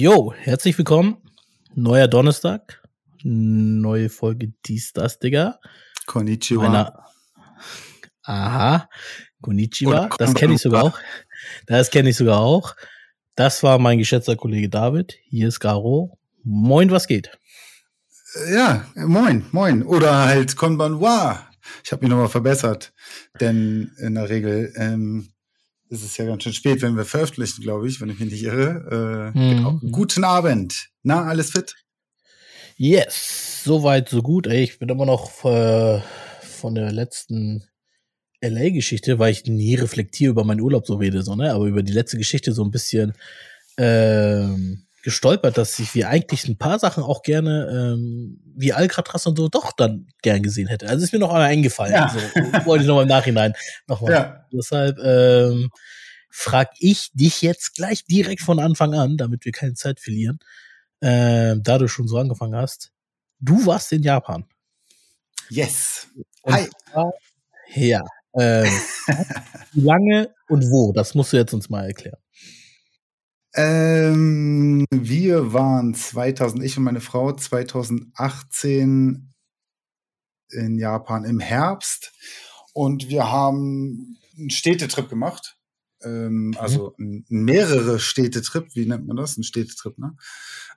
Jo, herzlich willkommen. Neuer Donnerstag. Neue Folge dies, das, Digga. Konnichiwa. Meiner Aha. Konnichiwa. Das kenne ich sogar auch. Das kenne ich sogar auch. Das war mein geschätzter Kollege David. Hier ist Garo. Moin, was geht? Ja, moin, moin. Oder halt Konbanwa. Ich habe mich nochmal verbessert. Denn in der Regel ähm, ist es ja ganz schön spät, wenn wir veröffentlichen, glaube ich, wenn ich mich nicht irre. Äh, Mhm. genau. Guten Abend. Na, alles fit? Yes, soweit, so gut. Ey, ich bin immer noch äh, von der letzten LA-Geschichte, weil ich nie reflektiere über meinen Urlaub so rede, so, ne? aber über die letzte Geschichte so ein bisschen ähm, gestolpert, dass ich wie eigentlich ein paar Sachen auch gerne, ähm, wie Alcatraz und so, doch dann gern gesehen hätte. Also ist mir noch einmal eingefallen. Ja. So, wollte ich noch mal im Nachhinein nochmal. Ja. Deshalb ähm, frag ich dich jetzt gleich direkt von Anfang an, damit wir keine Zeit verlieren, ähm, da du schon so angefangen hast. Du warst in Japan. Yes. Und Hi. zwar- Ja. Ähm, wie lange und wo? Das musst du jetzt uns mal erklären. Ähm, wir waren 2000, ich und meine Frau, 2018 in Japan im Herbst und wir haben einen Städtetrip gemacht. Ähm, also ein, mehrere Städtetrip, wie nennt man das? Ein Städtetrip, ne?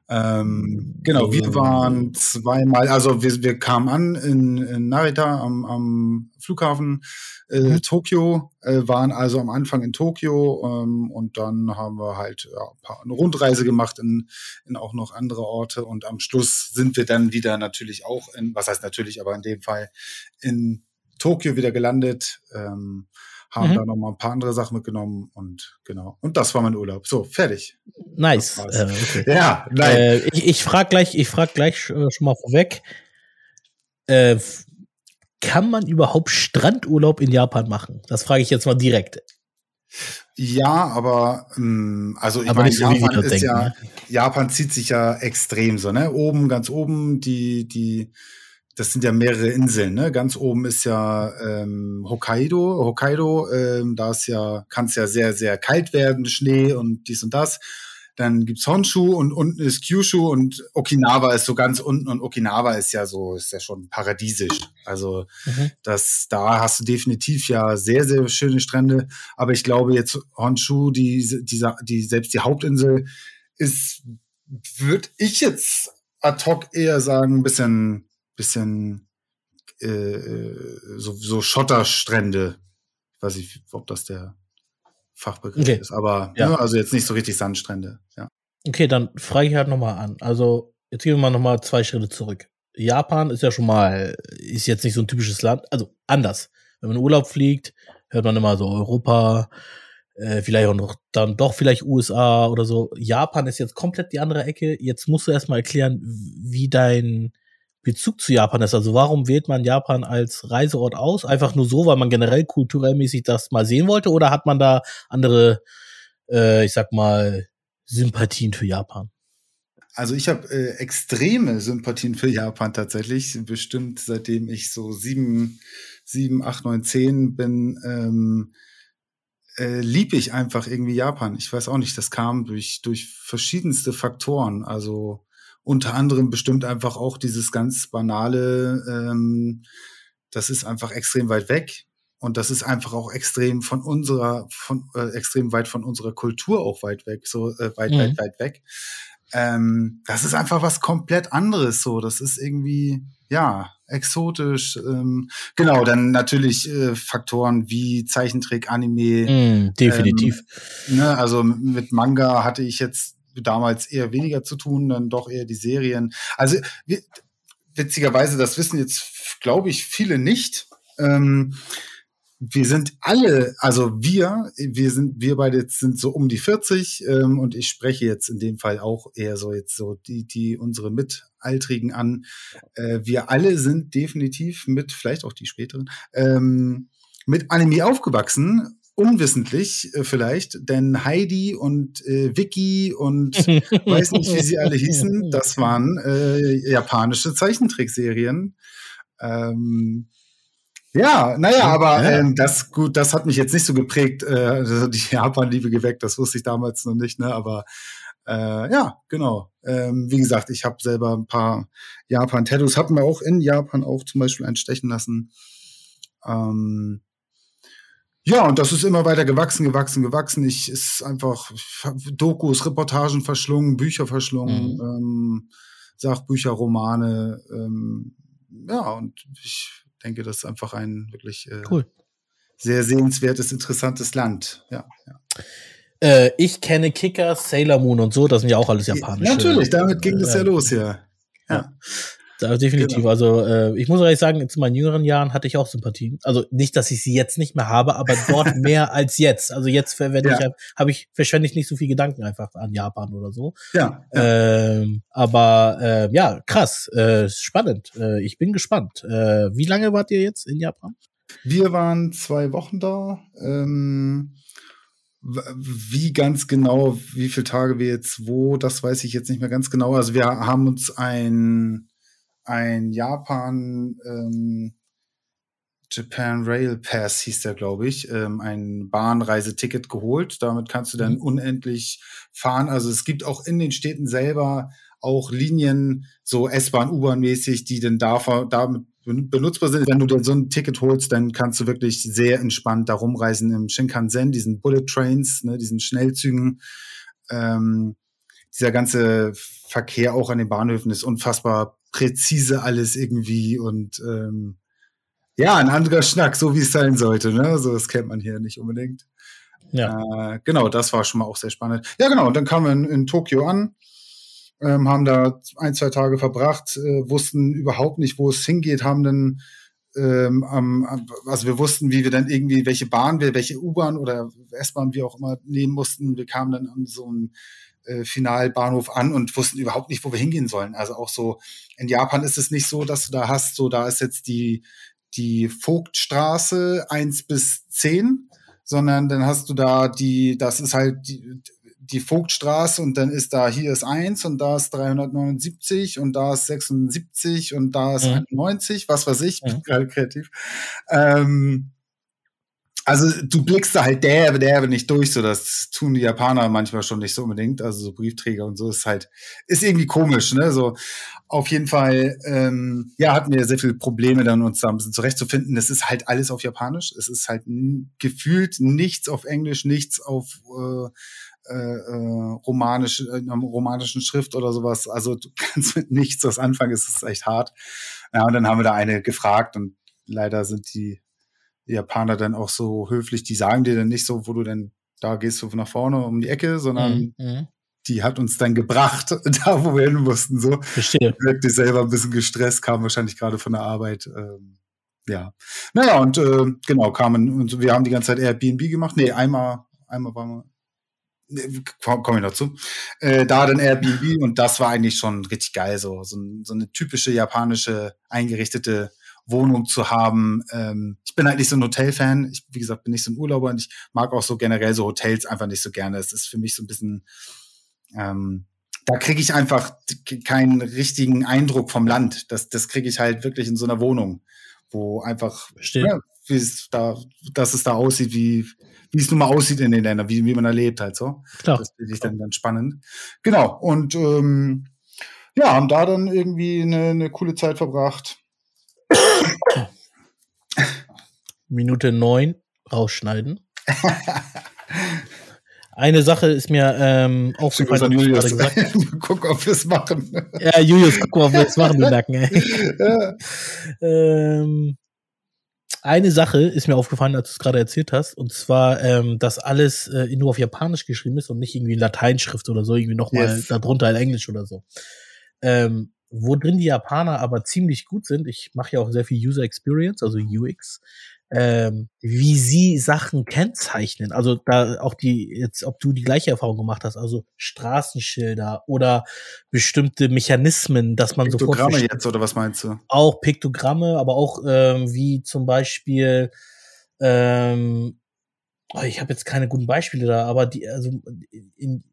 Ähm, genau, wir waren zweimal, also wir, wir kamen an in, in Narita am, am Flughafen äh, Mhm. Tokio, äh, waren also am Anfang in Tokio ähm, und dann haben wir halt ja, ein paar, eine Rundreise gemacht in, in auch noch andere Orte und am Schluss sind wir dann wieder natürlich auch in, was heißt natürlich, aber in dem Fall in Tokio wieder gelandet, ähm, haben Mhm. da noch mal ein paar andere Sachen mitgenommen und genau. Und das war mein Urlaub. So, fertig. Nice. Äh, okay. Ja, nein. äh, ich ich frage gleich, ich frag gleich äh, schon mal vorweg. Äh, kann man überhaupt Strandurlaub in Japan machen? Das frage ich jetzt mal direkt. Ja, aber ähm, also ich Aber meine, so, Japan ist denken, ja, ne? Japan zieht sich ja extrem so, ne? Oben, ganz oben, die, die, das sind ja mehrere Inseln, ne? Ganz oben ist ja ähm, Hokkaido, Hokkaido, ähm, da ist ja, kann es ja sehr, sehr kalt werden, Schnee und dies und das. Dann gibt's Honshu und unten ist Kyushu und Okinawa ist so ganz unten und Okinawa ist ja so, ist ja schon paradiesisch. Also Mhm. das, da hast du definitiv ja sehr, sehr schöne Strände. Aber ich glaube jetzt Honshu, die, dieser, die, selbst die Hauptinsel ist, würde ich jetzt ad hoc eher sagen, ein bisschen, bisschen, äh, so, so Schotterstrände. Ich weiß nicht, ob das der Fachbegriff Okay. ist, aber Ja. ne, also jetzt nicht so richtig Sandstrände, ja. Okay, dann frage ich halt nochmal an. Also, jetzt gehen wir mal nochmal zwei Schritte zurück. Japan ist ja schon mal, ist jetzt nicht so ein typisches Land, also anders. Wenn man in Urlaub fliegt, hört man immer so Europa, äh, vielleicht auch noch dann doch vielleicht USA oder so. Japan ist jetzt komplett die andere Ecke. Jetzt musst du erstmal erklären, wie dein Bezug zu Japan ist. Also warum wählt man Japan als Reiseort aus? Einfach nur so, weil man generell kulturell mäßig das mal sehen wollte? Oder hat man da andere, äh, ich sag mal, Sympathien für Japan? Also ich habe äh, extreme Sympathien für Japan tatsächlich. Bestimmt seitdem ich so sieben, sieben, acht, neun, zehn bin, ähm, äh, lieb ich einfach irgendwie Japan. Ich weiß auch nicht, das kam durch, durch verschiedenste Faktoren. Also unter anderem bestimmt einfach auch dieses ganz banale, ähm, das ist einfach extrem weit weg. Und das ist einfach auch extrem von unserer, von äh, extrem weit von unserer Kultur auch weit weg, so äh, weit, Mhm. weit, weit weg. Ähm, das ist einfach was komplett anderes. So, das ist irgendwie ja exotisch. Ähm, genau, dann natürlich äh, Faktoren wie Zeichentrick, Anime. Mm, definitiv. Ne, also mit Manga hatte ich jetzt damals eher weniger zu tun, dann doch eher die Serien. Also witzigerweise, das wissen jetzt, glaube ich, viele nicht. Ähm, wir sind alle, also wir, wir sind, wir beide jetzt sind so um die 40 ähm, und ich spreche jetzt in dem Fall auch eher so jetzt so die, die unsere Mitaltrigen an. Äh, wir alle sind definitiv mit, vielleicht auch die späteren, ähm, mit Anime aufgewachsen. Unwissentlich äh, vielleicht, denn Heidi und äh, Vicky und weiß nicht, wie sie alle hießen, das waren äh, japanische Zeichentrickserien. Ähm, ja, naja, aber ähm, das gut, das hat mich jetzt nicht so geprägt, äh, die Japan-Liebe geweckt, das wusste ich damals noch nicht, ne? Aber Äh, ja, genau. Ähm, wie gesagt, ich habe selber ein paar Japan-Tattoos, hatten wir auch in Japan auch zum Beispiel einstechen lassen. Ähm, ja, und das ist immer weiter gewachsen, gewachsen, gewachsen. Ich ist einfach Dokus, Reportagen verschlungen, Bücher verschlungen, mhm. ähm, Sachbücher, Romane. Ähm, ja, und ich denke, das ist einfach ein wirklich äh, cool. sehr sehenswertes, interessantes Land. Ja, ja. Äh, ich kenne Kicker, Sailor Moon und so, das sind ja auch alles japanische. Natürlich, damit ging das ja los, ja. ja. Ja. definitiv. Genau. Also äh, ich muss ehrlich sagen, zu meinen jüngeren Jahren hatte ich auch Sympathien. Also nicht, dass ich sie jetzt nicht mehr habe, aber dort mehr als jetzt. Also jetzt verwende ja. ich, habe ich verschwende ich nicht so viel Gedanken einfach an Japan oder so. Ja. ja. Ähm, aber äh, ja, krass, äh, spannend. Äh, ich bin gespannt. Äh, wie lange wart ihr jetzt in Japan? Wir waren zwei Wochen da. Ähm, wie ganz genau, wie viele Tage wir jetzt wo, das weiß ich jetzt nicht mehr ganz genau. Also wir haben uns ein, ein Japan ähm, Japan Rail Pass hieß der, glaube ich, ähm, ein Bahnreiseticket geholt. Damit kannst du dann mhm. unendlich fahren. Also es gibt auch in den Städten selber auch Linien, so S-Bahn, U-Bahn mäßig, die dann da, damit benutzbar sind. Wenn du dir so ein Ticket holst, dann kannst du wirklich sehr entspannt da rumreisen im Shinkansen, diesen Bullet Trains, ne, diesen Schnellzügen. Ähm, dieser ganze Verkehr auch an den Bahnhöfen ist unfassbar präzise alles irgendwie und ähm, ja, ein anderer Schnack, so wie es sein sollte. Ne? So, das kennt man hier nicht unbedingt. Ja. Äh, genau, das war schon mal auch sehr spannend. Ja, genau, und dann kamen wir in, in Tokio an ähm, haben da ein, zwei Tage verbracht, äh, wussten überhaupt nicht, wo es hingeht, haben dann ähm, am, also wir wussten, wie wir dann irgendwie, welche Bahn wir, welche U-Bahn oder S-Bahn wir auch immer nehmen mussten. Wir kamen dann an so einen äh, Finalbahnhof an und wussten überhaupt nicht, wo wir hingehen sollen. Also auch so, in Japan ist es nicht so, dass du da hast, so da ist jetzt die, die Vogtstraße eins bis zehn sondern dann hast du da die, das ist halt die, die Vogtstraße und dann ist da, hier ist 1 und da ist 379 und da ist 76 und da ist mhm. 91, was weiß ich, mhm. gerade kreativ. Ähm, also du blickst da halt derbe, derbe nicht durch, so das tun die Japaner manchmal schon nicht so unbedingt, also so Briefträger und so ist halt, ist irgendwie komisch, ne, so auf jeden Fall, ähm, ja, hatten wir sehr viele Probleme dann uns da ein bisschen zurechtzufinden, das ist halt alles auf Japanisch, es ist halt gefühlt nichts auf Englisch, nichts auf äh, äh, äh, romanisch, in einer romanischen Schrift oder sowas. Also du kannst mit nichts was anfangen, es ist echt hart. Ja, und dann haben wir da eine gefragt und leider sind die Japaner dann auch so höflich, die sagen dir dann nicht so, wo du denn, da gehst du nach vorne um die Ecke, sondern mhm. mhm. die hat uns dann gebracht, da wo wir hin mussten. So. Verstehe. Wirkte selber ein bisschen gestresst, kam wahrscheinlich gerade von der Arbeit. Ähm, ja. Naja, und äh, genau, kamen, und wir haben die ganze Zeit Airbnb gemacht. Nee, einmal, einmal waren wir komme ich noch zu, äh, da dann Airbnb und das war eigentlich schon richtig geil, so, so, so eine typische japanische eingerichtete Wohnung zu haben. Ähm, ich bin halt nicht so ein Hotelfan. Ich, wie gesagt, bin nicht so ein Urlauber und ich mag auch so generell so Hotels einfach nicht so gerne. Es ist für mich so ein bisschen, ähm, da kriege ich einfach keinen richtigen Eindruck vom Land. Das, das kriege ich halt wirklich in so einer Wohnung, wo einfach, ja, wie es da, dass es da aussieht wie wie es nun mal aussieht in den Ländern, wie, wie man da lebt halt so. Klar. Das finde ich dann ganz spannend. Genau. Und ähm, ja, haben da dann irgendwie eine, eine coole Zeit verbracht. Minute neun rausschneiden. Eine Sache ist mir ähm, aufgefallen. Julius. guck, ob wir es machen. Ja, Julius, guck mal, ob wir es machen, du Nacken. Ja. ähm, eine Sache ist mir aufgefallen, als du es gerade erzählt hast, und zwar, ähm, dass alles äh, nur auf Japanisch geschrieben ist und nicht irgendwie in Lateinschrift oder so, irgendwie nochmal yes. darunter in Englisch oder so. Ähm, wo drin die Japaner aber ziemlich gut sind, ich mache ja auch sehr viel User Experience, also UX, ähm, wie sie Sachen kennzeichnen. Also da auch die, jetzt, ob du die gleiche Erfahrung gemacht hast, also Straßenschilder oder bestimmte Mechanismen, dass man sofort. Piktogramme jetzt oder was meinst du? Auch Piktogramme, aber auch ähm, wie zum Beispiel, ähm, oh, ich habe jetzt keine guten Beispiele da, aber die, also in,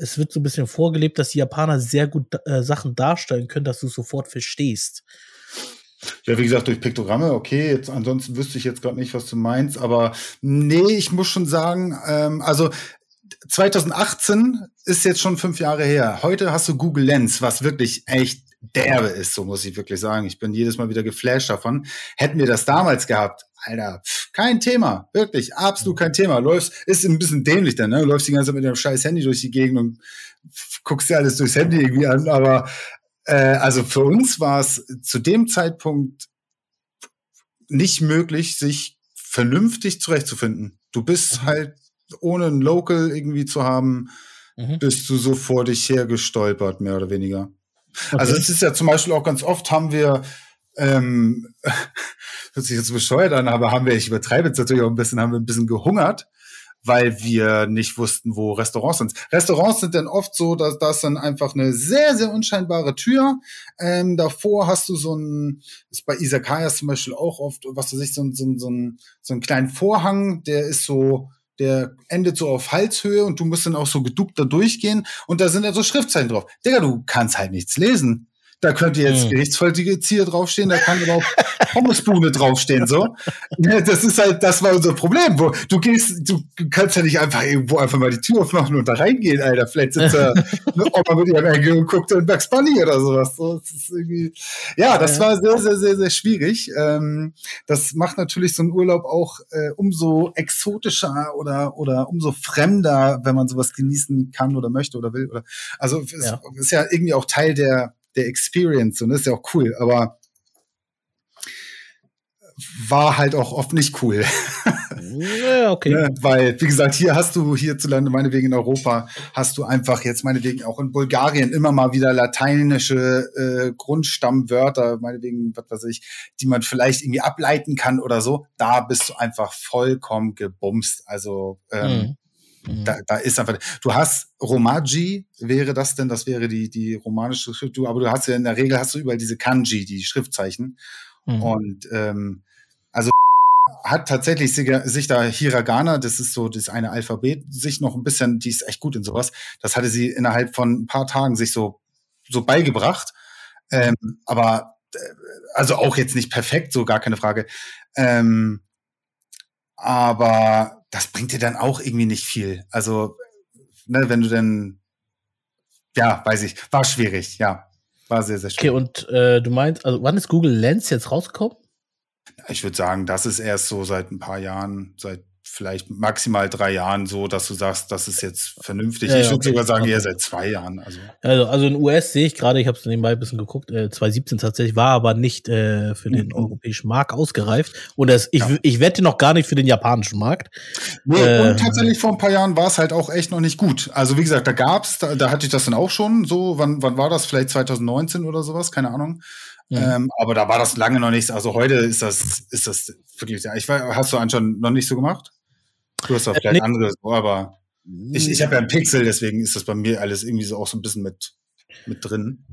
es wird so ein bisschen vorgelebt, dass die Japaner sehr gut äh, Sachen darstellen können, dass du sofort verstehst. Ja, wie gesagt, durch Piktogramme, okay, jetzt ansonsten wüsste ich jetzt gerade nicht, was du meinst, aber nee, ich muss schon sagen, ähm, also 2018 ist jetzt schon fünf Jahre her. Heute hast du Google Lens, was wirklich echt derbe ist, so muss ich wirklich sagen. Ich bin jedes Mal wieder geflasht davon. Hätten wir das damals gehabt, Alter, pff, kein Thema, wirklich, absolut kein Thema. Läufst, ist ein bisschen dämlich dann, ne? Läufst die ganze Zeit mit deinem scheiß Handy durch die Gegend und guckst dir alles durchs Handy irgendwie an, aber äh, also für uns war es zu dem Zeitpunkt nicht möglich, sich vernünftig zurechtzufinden. Du bist mhm. halt ohne ein Local irgendwie zu haben, mhm. bist du so vor dich hergestolpert, mehr oder weniger. Also okay. Also es ist ja zum Beispiel auch ganz oft haben wir, ähm, hört sich jetzt bescheuert an, aber haben wir, ich übertreibe jetzt natürlich auch ein bisschen, haben wir ein bisschen gehungert, weil wir nicht wussten, wo Restaurants sind. Restaurants sind dann oft so, dass das dann einfach eine sehr, sehr unscheinbare Tür. Ähm, davor hast du so ein, ist bei Isakayas zum Beispiel auch oft, was weiß ich, so, so, so, ein, so einen kleinen Vorhang, der ist so, der endet so auf Halshöhe und du musst dann auch so geduckt da durchgehen und da sind ja so Schriftzeichen drauf. Digga, du kannst halt nichts lesen. Da könnte jetzt hm. Gerichtsvollzieher draufstehen, da kann aber auch Pommesbude draufstehen, so. Das ist halt, das war unser Problem, wo du gehst, du kannst ja nicht einfach irgendwo einfach mal die Tür aufmachen und da reingehen, Alter. Vielleicht sitzt da Oma mit ihrem Enkel und guckt in Bugs Bunny oder sowas. So, das ja, das war sehr, sehr, sehr, sehr schwierig. Ähm, das macht natürlich so einen Urlaub auch äh, umso exotischer oder, oder umso fremder, wenn man sowas genießen kann oder möchte oder will. Oder, also, es ja. ist ja irgendwie auch Teil der, der Experience und das ist ja auch cool, aber war halt auch oft nicht cool. Ja, okay. ne? Weil, wie gesagt, hier hast du hierzulande, meinetwegen in Europa, hast du einfach jetzt meinetwegen auch in Bulgarien immer mal wieder lateinische äh, Grundstammwörter, meinetwegen, was weiß ich, die man vielleicht irgendwie ableiten kann oder so. Da bist du einfach vollkommen gebumst. Also ähm, mhm. Mhm. Da, da ist einfach, du hast Romaji, wäre das denn, das wäre die, die romanische Schrift, du, aber du hast ja in der Regel hast du überall diese Kanji, die Schriftzeichen. Mhm. Und ähm, also hat tatsächlich sich da Hiragana, das ist so das eine Alphabet, sich noch ein bisschen, die ist echt gut in sowas. Das hatte sie innerhalb von ein paar Tagen sich so so beigebracht. Ähm, aber äh, also auch jetzt nicht perfekt, so gar keine Frage. Ähm, aber das bringt dir dann auch irgendwie nicht viel. Also, ne, wenn du denn, ja, weiß ich, war schwierig, ja. War sehr, sehr schwierig. Okay, und äh, du meinst, also wann ist Google Lens jetzt rausgekommen? Ich würde sagen, das ist erst so seit ein paar Jahren, seit vielleicht maximal drei Jahren so, dass du sagst, das ist jetzt vernünftig. Ja, ich würde okay. sogar sagen, eher seit zwei Jahren. Also, also, also in US sehe ich gerade, ich habe es nebenbei ein bisschen geguckt, äh, 2017 tatsächlich, war aber nicht äh, für den mhm. europäischen Markt ausgereift. Und das, ich, ja. ich wette noch gar nicht für den japanischen Markt. Nee, äh, und tatsächlich vor ein paar Jahren war es halt auch echt noch nicht gut. Also wie gesagt, da gab's, da, da hatte ich das dann auch schon so, wann, wann war das? Vielleicht 2019 oder sowas, keine Ahnung. Ja. Ähm, aber da war das lange noch nichts. Also heute ist das, ist das wirklich, ja, ich weiß, hast du anscheinend noch nicht so gemacht? Du hast äh, vielleicht nee. anderes, aber ich, ich habe ja ein Pixel, deswegen ist das bei mir alles irgendwie so auch so ein bisschen mit, mit drin.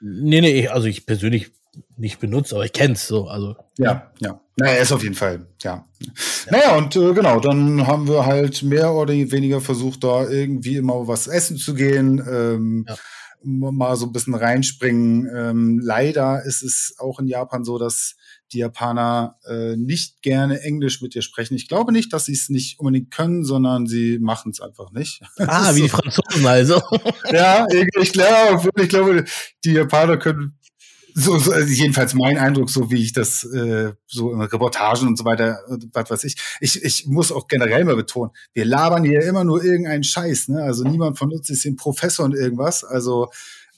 Nee, nee, also ich persönlich nicht benutzt, aber ich kenn's so, also. Ja, ja. Naja, ist auf jeden Fall, ja. ja. Naja, und äh, genau, dann haben wir halt mehr oder weniger versucht, da irgendwie immer was essen zu gehen. Ähm, ja mal so ein bisschen reinspringen. Ähm, leider ist es auch in Japan so, dass die Japaner äh, nicht gerne Englisch mit dir sprechen. Ich glaube nicht, dass sie es nicht unbedingt können, sondern sie machen es einfach nicht. Ah, wie so. die Franzosen also. ja, ich glaube, ich glaube, die Japaner können so, so also jedenfalls mein Eindruck, so wie ich das äh, so in Reportagen und so weiter, was weiß ich. Ich, ich muss auch generell mal betonen, wir labern hier immer nur irgendeinen Scheiß. Ne? Also niemand von uns ist ein Professor und irgendwas. Also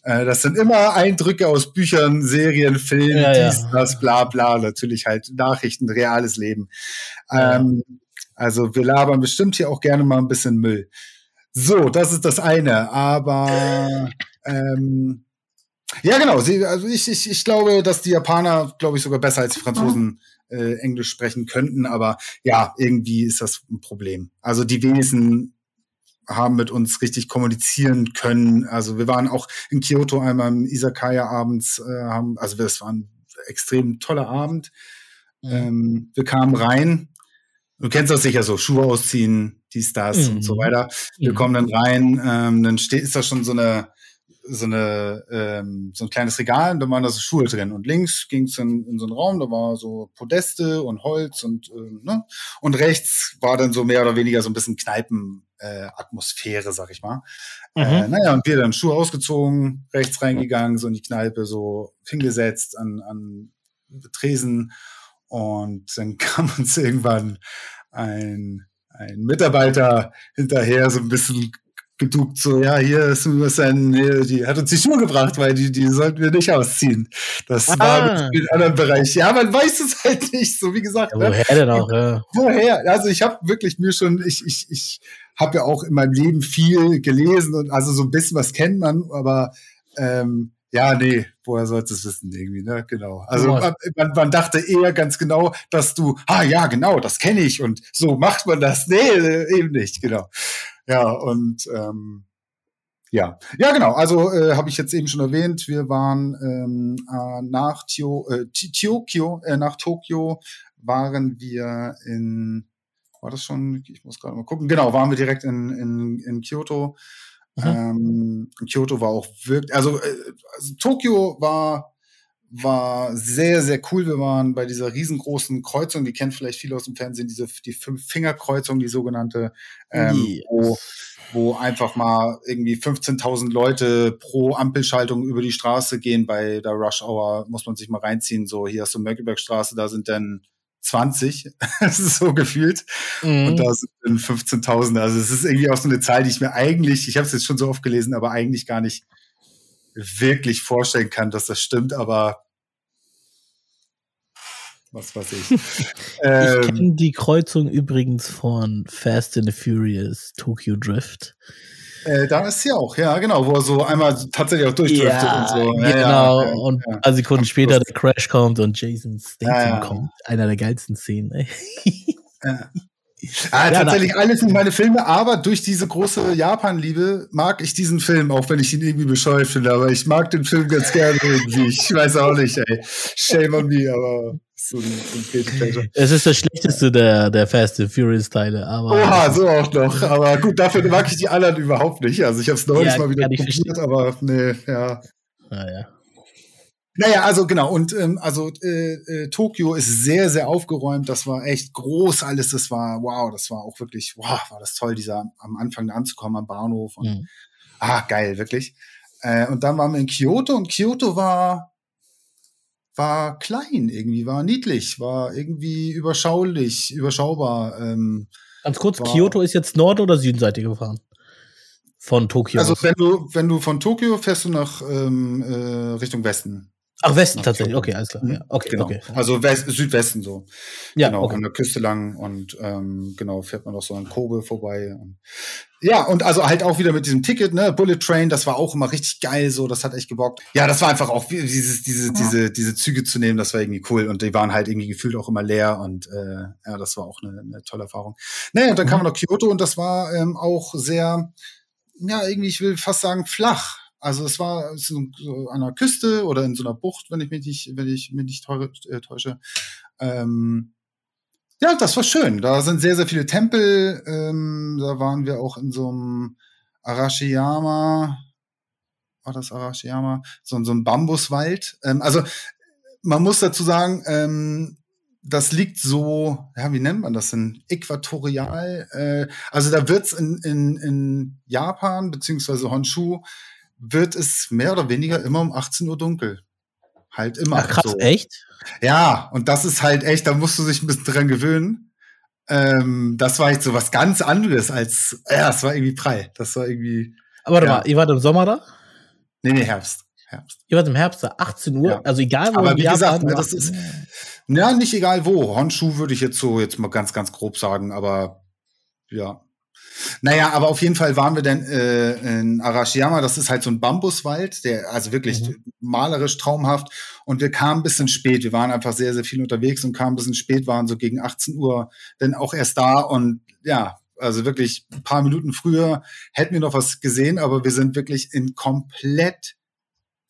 äh, das sind immer Eindrücke aus Büchern, Serien, Filmen, ja, dies, ja. das, bla bla. Natürlich halt Nachrichten, reales Leben. Ähm, also wir labern bestimmt hier auch gerne mal ein bisschen Müll. So, das ist das eine. Aber ähm, ja, genau. Sie, also ich, ich, ich glaube, dass die Japaner, glaube ich, sogar besser als die Franzosen äh, Englisch sprechen könnten. Aber ja, irgendwie ist das ein Problem. Also die wenigsten haben mit uns richtig kommunizieren können. Also wir waren auch in Kyoto einmal im Isakaya abends, äh, haben, also das war ein extrem toller Abend. Mhm. Ähm, wir kamen rein. Du kennst das sicher so, Schuhe ausziehen, dies, das mhm. und so weiter. Wir kommen dann rein, ähm, dann steht, ist da schon so eine so eine ähm, so ein kleines Regal und da waren da so Schuhe drin und links ging es in, in so einen Raum, da war so Podeste und Holz und äh, ne und rechts war dann so mehr oder weniger so ein bisschen Kneipen äh, Atmosphäre, sag ich mal. Äh, mhm. Äh, naja, und wir dann Schuhe ausgezogen, rechts reingegangen, so in die Kneipe, so hingesetzt an, an Tresen und dann kam uns irgendwann ein, ein Mitarbeiter hinterher, so ein bisschen geduckt, so, ja, hier ist, ein, die hat uns die Schuhe gebracht, weil die, die sollten wir nicht ausziehen. Das ah. war im anderen Bereich. Ja, man weiß es halt nicht, so wie gesagt. Ja, woher ne? denn auch, ja. Woher? Also ich habe wirklich mir schon, ich, ich, ich habe ja auch in meinem Leben viel gelesen und also so ein bisschen was kennt man, aber ähm, ja, nee, woher sollst du es wissen irgendwie, ne? Genau. Also man, man, dachte eher ganz genau, dass du, ah ja, genau, das kenne ich und so macht man das. Nee, eben nicht, genau. Ja, und ähm, ja, ja, genau. Also äh, habe ich jetzt eben schon erwähnt, wir waren ähm, äh, nach Tio, äh, Tokio, äh, nach Tokio waren wir in, war das schon? Ich muss gerade mal gucken. Genau, waren wir direkt in, in, in Kyoto. Mhm. Ähm, Kyoto war auch wirklich, also, äh, also Tokio war war sehr, sehr cool. Wir waren bei dieser riesengroßen Kreuzung, die kennt vielleicht viele aus dem Fernsehen, diese die Fünf-Finger-Kreuzung, die sogenannte, ähm, yes. wo, wo einfach mal irgendwie 15.000 Leute pro Ampelschaltung über die Straße gehen. Bei der Rush Hour muss man sich mal reinziehen. So, hier hast du Mönckebergstraße, da sind dann 20, das ist so gefühlt. Mhm. Und da sind dann 15.000. Also es ist irgendwie auch so eine Zahl, die ich mir eigentlich, ich habe es jetzt schon so oft gelesen, aber eigentlich gar nicht wirklich vorstellen kann, dass das stimmt. Aber was weiß ich. ähm, ich kenne die Kreuzung übrigens von Fast and the Furious Tokyo Drift. Äh, da ist sie auch, ja, genau, wo er so einmal tatsächlich auch durchdriftet ja, und so. Ja, genau, ja, und ein paar Sekunden später der Crash kommt und Jason Statham kommt. Einer der geilsten Szenen. ja. Ah, ja, tatsächlich na, alles in meine Filme, aber durch diese große Japan-Liebe mag ich diesen Film, auch wenn ich ihn irgendwie bescheuert finde, aber ich mag den Film ganz gerne irgendwie. Ich weiß auch nicht, ey. Shame on me, aber so ein, so ein Es ist das schlechteste der, der Fast and Furious Teile, aber. Oha, so auch noch. Aber gut, dafür mag ich die anderen überhaupt nicht. Also ich habe es neulich ja, mal wieder probiert, aber nee, ja. Naja. Naja, also genau, und ähm, also äh, äh, Tokio ist sehr, sehr aufgeräumt. Das war echt groß alles. Das war, wow, das war auch wirklich, wow, war das toll, dieser am Anfang anzukommen am Bahnhof. Und, mhm. Ah, geil, wirklich. Äh, und dann waren wir in Kyoto und Kyoto war, war klein irgendwie, war niedlich, war irgendwie überschaulich, überschaubar. Ähm, Ganz kurz, war, Kyoto ist jetzt Nord- oder Südseite gefahren? Von Tokio. Also wenn du, wenn du von Tokio fährst du nach ähm, äh, Richtung Westen. Ach, Westen tatsächlich, okay, alles klar. Ja, mhm. okay, genau. okay. Also West, Südwesten so. Ja, genau, okay. an der Küste lang und ähm, genau, fährt man auch so an Kobe vorbei. Und, ja, und also halt auch wieder mit diesem Ticket, ne, Bullet Train, das war auch immer richtig geil, so, das hat echt gebockt. Ja, das war einfach auch dieses, diese, ja. diese, diese Züge zu nehmen, das war irgendwie cool und die waren halt irgendwie gefühlt auch immer leer und äh, ja, das war auch eine, eine tolle Erfahrung. Naja, und dann mhm. kam man nach Kyoto und das war ähm, auch sehr, ja, irgendwie, ich will fast sagen, flach also es war so, an der Küste oder in so einer Bucht, wenn ich mich nicht, wenn ich mich nicht äh, täusche. Ähm, ja, das war schön. Da sind sehr, sehr viele Tempel. Ähm, da waren wir auch in so einem Arashiyama. War das Arashiyama? So, so ein Bambuswald. Ähm, also man muss dazu sagen, ähm, das liegt so, ja, wie nennt man das denn? Äquatorial. Äh, also da wird's in, in, in Japan beziehungsweise Honshu wird es mehr oder weniger immer um 18 Uhr dunkel. Halt immer. Ach, krass, so. echt? Ja, und das ist halt echt, da musst du dich ein bisschen dran gewöhnen. Ähm, das war jetzt so was ganz anderes als, ja, es war irgendwie prall. Das war irgendwie. Aber warte ja. mal, ihr wart im Sommer da? Nee, nee, Herbst. Herbst. Ihr wart im Herbst da, 18 Uhr, ja. also egal wo. Aber wie gesagt, ne, das ist, ja, nicht egal wo. Honshu würde ich jetzt so jetzt mal ganz, ganz grob sagen, aber ja, naja, aber auf jeden Fall waren wir dann äh, in Arashiyama. Das ist halt so ein Bambuswald, der also wirklich mhm. malerisch traumhaft. Und wir kamen ein bisschen spät. Wir waren einfach sehr, sehr viel unterwegs und kamen ein bisschen spät, waren so gegen 18 Uhr dann auch erst da. Und ja, also wirklich ein paar Minuten früher hätten wir noch was gesehen, aber wir sind wirklich in komplett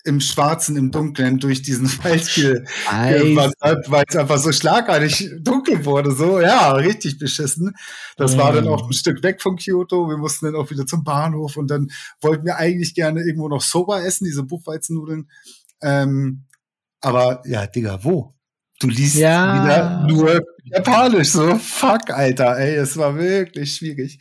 im Schwarzen, im Dunklen durch diesen Wald gewandert, weil es einfach so schlagartig dunkel wurde. So, ja, richtig beschissen. Das mm. war dann auch ein Stück weg von Kyoto. Wir mussten dann auch wieder zum Bahnhof und dann wollten wir eigentlich gerne irgendwo noch Soba essen, diese Buchweizennudeln. Ähm, aber ja, Digga, wo? Du liest ja. wieder nur Japanisch, so fuck, Alter, ey, es war wirklich schwierig.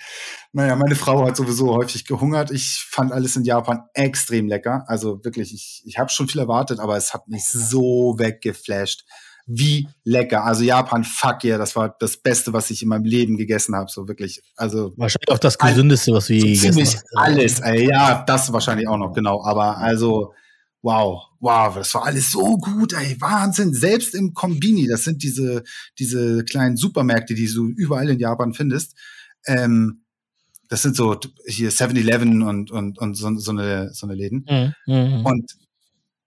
Naja, meine Frau hat sowieso häufig gehungert. Ich fand alles in Japan extrem lecker. Also wirklich, ich, ich habe schon viel erwartet, aber es hat mich so weggeflasht. Wie lecker. Also Japan, fuck yeah, das war das Beste, was ich in meinem Leben gegessen habe. So wirklich. Also wahrscheinlich auch das gesündeste, was wir je gegessen haben. Ziemlich alles, ey. Ja, das wahrscheinlich auch noch, genau. Aber also wow, wow, das war alles so gut, ey, Wahnsinn. Selbst im Kombini, das sind diese, diese kleinen Supermärkte, die du überall in Japan findest. Ähm, das sind so hier 7-Eleven und, und, und so, so, eine, so eine Läden. Mhm. mhm. Und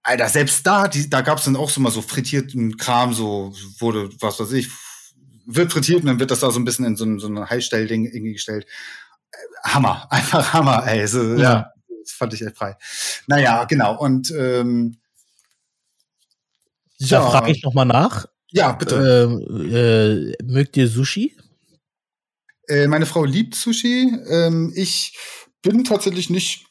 Alter, selbst da, die, da gab es dann auch so mal so frittierten Kram, so wurde, was weiß ich, wird frittiert und dann wird das da so ein bisschen in so, so ein Heißstellding irgendwie gestellt. Hammer, einfach Hammer, ey. So, ja. ja fand ich echt frei. Naja, genau. Und ähm, ja. Da frage ich nochmal nach. Ja, bitte. Äh, äh, mögt ihr Sushi? Äh, meine Frau liebt Sushi. Ähm, ich bin tatsächlich nicht.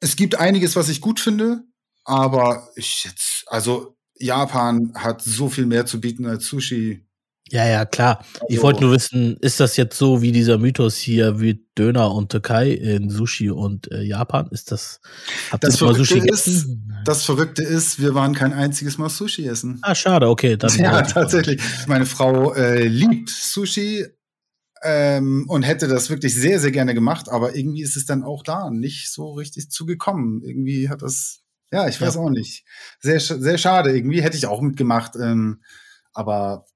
Es gibt einiges, was ich gut finde, aber ich jetzt, also Japan hat so viel mehr zu bieten als Sushi. Ja, ja, klar. Also, ich wollte nur wissen, ist das jetzt so wie dieser Mythos hier wie Döner und Türkei in Sushi und äh, Japan? Ist das, habt das mal Sushi gegessen? das Verrückte ist, wir waren kein einziges Mal Sushi essen. Ah, schade, okay. Dann ja, tatsächlich. Meine Frau äh, liebt Sushi ähm, und hätte das wirklich sehr, sehr gerne gemacht, aber irgendwie ist es dann auch da nicht so richtig zugekommen. Irgendwie hat das, ja, ich weiß ja. auch nicht. Sehr, sehr schade. Irgendwie hätte ich auch mitgemacht. Ähm, aber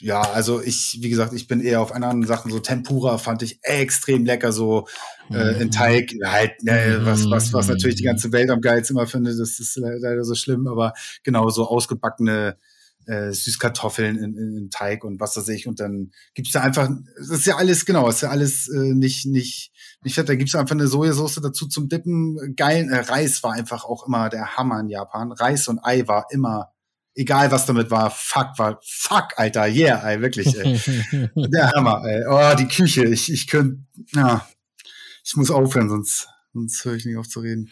ja, also ich, wie gesagt, ich bin eher auf anderen Sachen, so Tempura fand ich extrem lecker, so äh, in mhm. Teig, halt, ne, was, was, was natürlich die ganze Welt am geilsten immer findet, das ist leider so schlimm, aber genau, so ausgebackene äh, Süßkartoffeln in, in, in Teig und was weiß ich, und dann gibt's da einfach, das ist ja alles, genau, ist ja alles äh, nicht, nicht, nicht fett, da gibt's einfach eine Sojasauce dazu zum Dippen, geil, äh, Reis war einfach auch immer der Hammer in Japan, Reis und Ei war immer egal was damit war, fuck, war, fuck, Alter, yeah, ey, wirklich, ey. Der Hammer, ey. Oh, die Küche, ich, ich könnte, ja, ich muss aufhören, sonst, sonst höre ich nicht auf zu reden.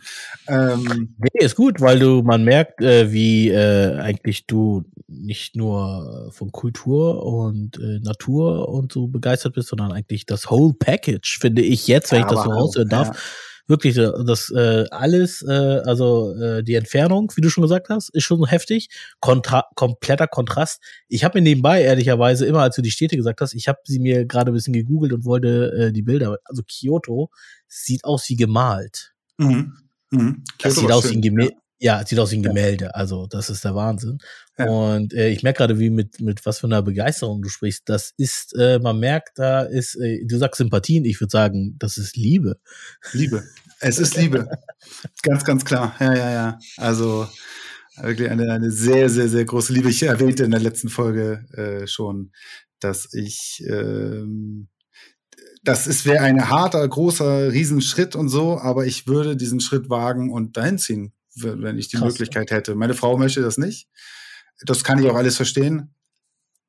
Ähm, nee, ist gut, weil du, man merkt, äh, wie äh, eigentlich du nicht nur von Kultur und äh, Natur und so begeistert bist, sondern eigentlich das Whole Package, finde ich jetzt, wenn ja, ich das so raushören darf. Ja wirklich das äh, alles, äh, also äh, die Entfernung, wie du schon gesagt hast, ist schon heftig. Kontra kompletter Kontrast. Ich habe mir nebenbei ehrlicherweise immer, als du die Städte gesagt hast, ich habe sie mir gerade ein bisschen gegoogelt und wollte äh, die Bilder. Also Kyoto sieht aus wie gemalt. Mhm. Mhm. Das sieht aus wie ein Gemälde. Ja, sieht aus wie ein Gemälde. Also, das ist der Wahnsinn. Ja. Und äh, ich merke gerade, wie mit, mit was für einer Begeisterung du sprichst. Das ist, äh, man merkt, da ist, äh, du sagst Sympathien, ich würde sagen, das ist Liebe. Liebe. Es ist Liebe. ganz, ganz klar. Ja, ja, ja. Also wirklich eine, eine sehr, sehr, sehr große Liebe. Ich erwähnte in der letzten Folge äh, schon, dass ich ähm, das ist wäre ein harter, großer, Riesenschritt und so, aber ich würde diesen Schritt wagen und dahin ziehen wenn ich die Krass, Möglichkeit hätte. Meine Frau möchte das nicht. Das kann ich auch alles verstehen.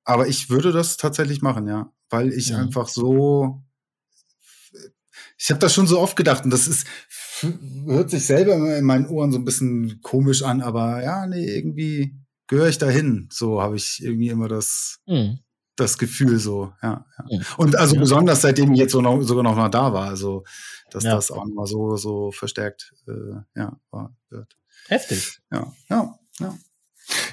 Aber ich würde das tatsächlich machen, ja. Weil ich ja. einfach so. Ich habe das schon so oft gedacht und das ist hört sich selber in meinen Ohren so ein bisschen komisch an, aber ja, nee, irgendwie gehöre ich dahin. So habe ich irgendwie immer das, mhm. Das Gefühl so, ja. ja. Und also ja. besonders seitdem ich jetzt so noch, sogar noch mal da war, also dass ja. das auch mal so, so verstärkt äh, ja, war, wird. Heftig. Ja, ja, ja.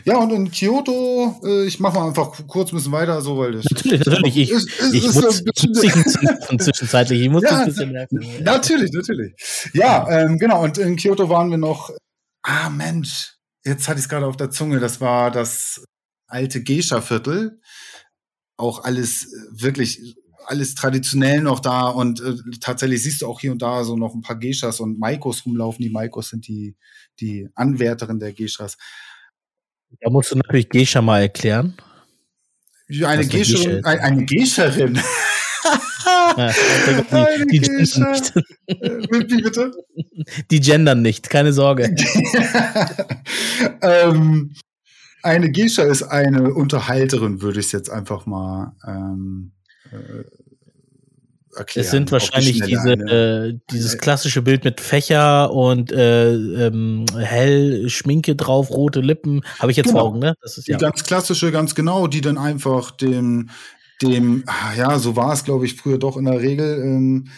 Ja, und in Kyoto, äh, ich mache mal einfach kurz ein bisschen weiter, so, weil das. Natürlich, natürlich. Ich, ist, ist, ich ist muss, bisschen, zwischenzeitlich, ich muss ja, ein bisschen merken. Natürlich, natürlich. Ja, ähm, genau. Und in Kyoto waren wir noch. Ah, Mensch, jetzt hatte ich es gerade auf der Zunge. Das war das alte Geisha-Viertel. Auch alles äh, wirklich alles traditionell noch da und äh, tatsächlich siehst du auch hier und da so noch ein paar Geishas und Maikos rumlaufen. Die Maikos sind die, die Anwärterin der Geishas. Da musst du natürlich Geisha mal erklären. Eine, Geisha, Geisha eine Geischerin. die, die, gendern nicht. Wie bitte? Die gendern nicht, keine Sorge. ähm, eine Geisha ist eine Unterhalterin, würde ich es jetzt einfach mal ähm, äh, erklären. Es sind wahrscheinlich diese, äh, dieses klassische Bild mit Fächer und äh, ähm, hell Schminke drauf, rote Lippen. Habe ich jetzt genau. vor Augen, ne? Das ist ja. Die ganz klassische, ganz genau, die dann einfach dem, dem, ah, ja, so war es, glaube ich, früher doch in der Regel, ähm,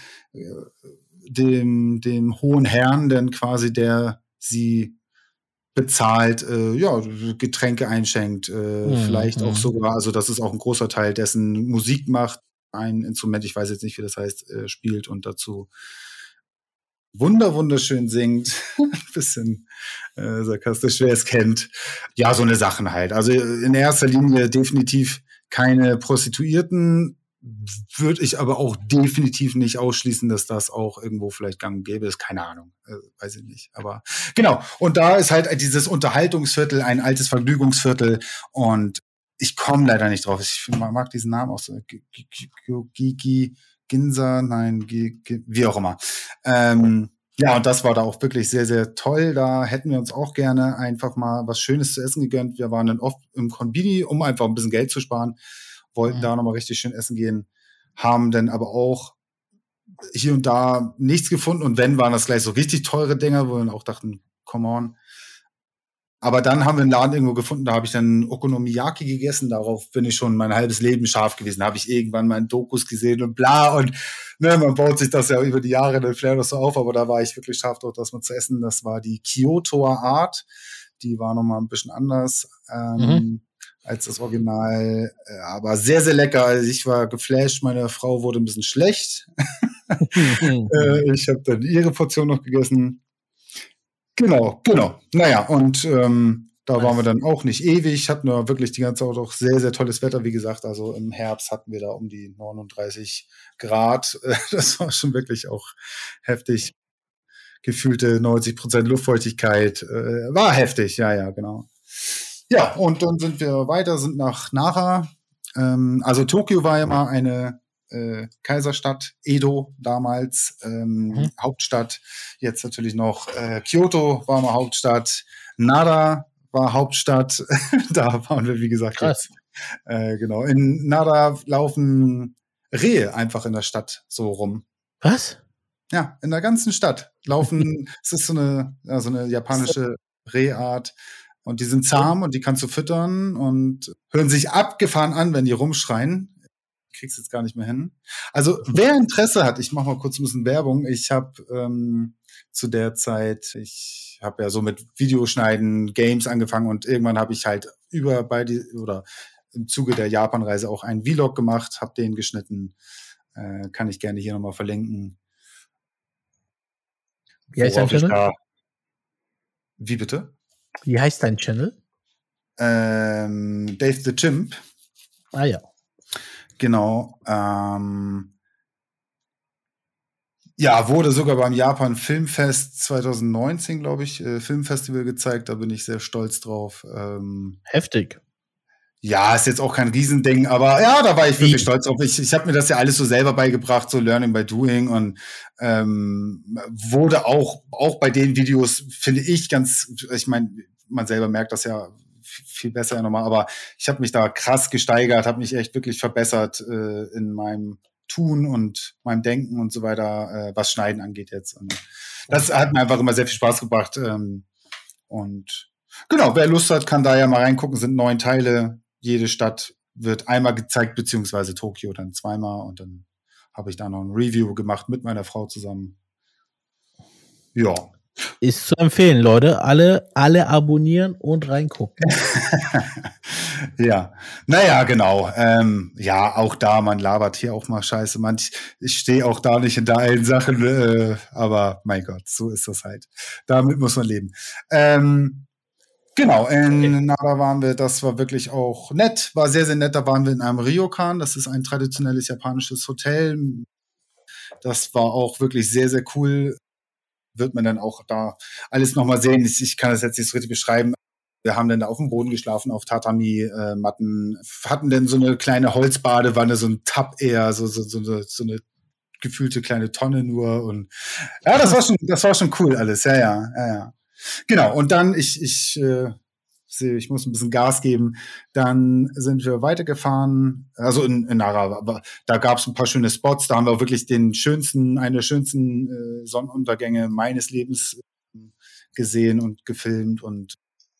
dem, dem hohen Herrn, denn quasi der sie bezahlt, äh, ja, Getränke einschenkt, äh, mhm. vielleicht auch mhm. sogar, also das ist auch ein großer Teil dessen Musik macht, ein Instrument, ich weiß jetzt nicht, wie das heißt, äh, spielt und dazu wunder wunderschön singt, ein bisschen äh, sarkastisch, wer es kennt. Ja, so eine Sachen halt. Also in erster Linie definitiv keine Prostituierten, würde ich aber auch definitiv nicht ausschließen, dass das auch irgendwo vielleicht gang und gäbe ist. Keine Ahnung, äh, weiß ich nicht. Aber genau. Und da ist halt dieses Unterhaltungsviertel, ein altes Vergnügungsviertel und ich komme leider nicht drauf. Ich mag diesen Namen auch so. Gigi Ginza, nein, wie auch immer. Ähm, ja, und das war da auch wirklich sehr, sehr toll. Da hätten wir uns auch gerne einfach mal was Schönes zu essen gegönnt. Wir waren dann oft im Konbini, um einfach ein bisschen Geld zu sparen. Wollten mhm. da nochmal richtig schön essen gehen. Haben dann aber auch hier und da nichts gefunden. Und wenn, waren das gleich so richtig teure Dinger, wo wir dann auch dachten, come on. Aber dann haben wir einen Laden irgendwo gefunden, da habe ich dann Okonomiyaki gegessen. Darauf bin ich schon mein halbes Leben scharf gewesen. Da habe ich irgendwann mal Dokus gesehen und bla. Und ne, man baut sich das ja über die Jahre dann vielleicht noch so auf. Aber da war ich wirklich scharf dort, das mal zu essen. Das war die Kyotoer Art. Die war noch mal ein bisschen anders. Ähm, mhm. Als das Original, äh, aber sehr, sehr lecker. Also ich war geflasht, meine Frau wurde ein bisschen schlecht. äh, ich habe dann ihre Portion noch gegessen. Genau, genau. Naja, und ähm, da waren wir dann auch nicht ewig, hatten wir wirklich die ganze Zeit auch sehr, sehr tolles Wetter, wie gesagt. Also im Herbst hatten wir da um die 39 Grad. Das war schon wirklich auch heftig. Gefühlte 90 Prozent Luftfeuchtigkeit. Äh, war heftig, ja, ja, genau. Ja, und dann sind wir weiter, sind nach Nara. Ähm, also Tokio war ja mal eine äh, Kaiserstadt, Edo damals, ähm, mhm. Hauptstadt. Jetzt natürlich noch äh, Kyoto war mal Hauptstadt, Nara war Hauptstadt. da waren wir, wie gesagt, Krass. Äh, genau. In Nara laufen Rehe einfach in der Stadt so rum. Was? Ja, in der ganzen Stadt laufen. es ist so eine, ja, so eine japanische Rehart. Und die sind zahm und die kannst du füttern und hören sich abgefahren an, wenn die rumschreien krieg's jetzt gar nicht mehr hin. Also wer Interesse hat, ich mache mal kurz ein bisschen Werbung. Ich habe ähm, zu der Zeit, ich habe ja so mit Videoschneiden, Games angefangen und irgendwann habe ich halt über bei die oder im Zuge der Japanreise auch einen Vlog gemacht, habe den geschnitten. Äh, kann ich gerne hier nochmal verlinken. Wie heißt dein Channel? Da, wie bitte? Wie heißt dein Channel? Ähm, Dave the Chimp. Ah ja. Genau. Ähm, ja, wurde sogar beim Japan Filmfest 2019, glaube ich, äh, Filmfestival gezeigt. Da bin ich sehr stolz drauf. Ähm, Heftig. Ja, ist jetzt auch kein Riesending, aber ja, da war ich wirklich stolz drauf. Ich, ich habe mir das ja alles so selber beigebracht, so Learning by Doing und ähm, wurde auch auch bei den Videos finde ich ganz. Ich meine, man selber merkt das ja viel besser ja nochmal, aber ich habe mich da krass gesteigert, habe mich echt wirklich verbessert äh, in meinem Tun und meinem Denken und so weiter, äh, was Schneiden angeht jetzt. Und das hat mir einfach immer sehr viel Spaß gebracht. Ähm, und genau, wer Lust hat, kann da ja mal reingucken. Sind neun Teile. Jede Stadt wird einmal gezeigt, beziehungsweise Tokio dann zweimal. Und dann habe ich da noch ein Review gemacht mit meiner Frau zusammen. Ja, ist zu empfehlen, Leute. Alle, alle abonnieren und reingucken. ja, naja, genau. Ähm, ja, auch da, man labert hier auch mal Scheiße. Man, ich stehe auch da nicht in allen Sachen, äh, aber mein Gott, so ist das halt. Damit muss man leben. Ähm, Genau, in Nara waren wir, das war wirklich auch nett, war sehr, sehr nett. Da waren wir in einem Ryokan, das ist ein traditionelles japanisches Hotel. Das war auch wirklich sehr, sehr cool wird man dann auch da alles nochmal sehen. Ich kann das jetzt nicht so richtig beschreiben. Wir haben dann da auf dem Boden geschlafen, auf Tatami-Matten, hatten dann so eine kleine Holzbadewanne, so ein Tab eher, so, so, so, so eine gefühlte kleine Tonne nur und ja, das war schon, das war schon cool alles, ja, ja, ja, ja. Genau, und dann, ich, ich äh, sehe, ich muss ein bisschen Gas geben. Dann sind wir weitergefahren, also in, in Nara, aber da gab es ein paar schöne Spots, da haben wir wirklich den schönsten, eine der schönsten äh, Sonnenuntergänge meines Lebens äh, gesehen und gefilmt und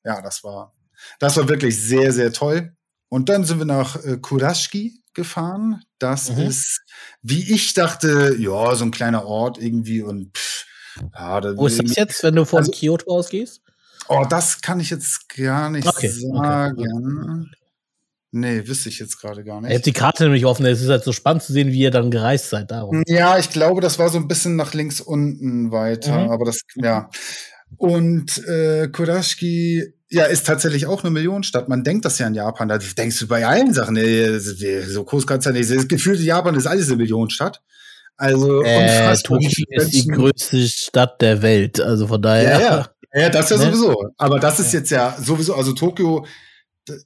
ja, das war, das war wirklich sehr, sehr toll. Und dann sind wir nach äh, Kurashiki gefahren. Das mhm. ist, wie ich dachte, ja, so ein kleiner Ort irgendwie und pff, ja, Wo ist das jetzt, wenn du von also, Kyoto ausgehst? Oh, das kann ich jetzt gar nicht okay, sagen. Okay. Nee, wüsste ich jetzt gerade gar nicht. Ich habe die Karte nämlich offen. Es ist halt so spannend zu sehen, wie ihr dann gereist seid. Darum. Ja, ich glaube, das war so ein bisschen nach links unten weiter. Mhm. Aber das, ja. Und äh, Kurashiki, ja, ist tatsächlich auch eine Millionenstadt. Man denkt das ja in Japan. Da denkst du bei allen Sachen, ey, so groß kannst du ja nicht. Das Gefühl, Japan ist alles eine Millionenstadt. Also äh, Tokio ist die größte Stadt der Welt. Also von daher. Ja, ja. ja das ja ne? sowieso. Aber das ist jetzt ja sowieso, also Tokio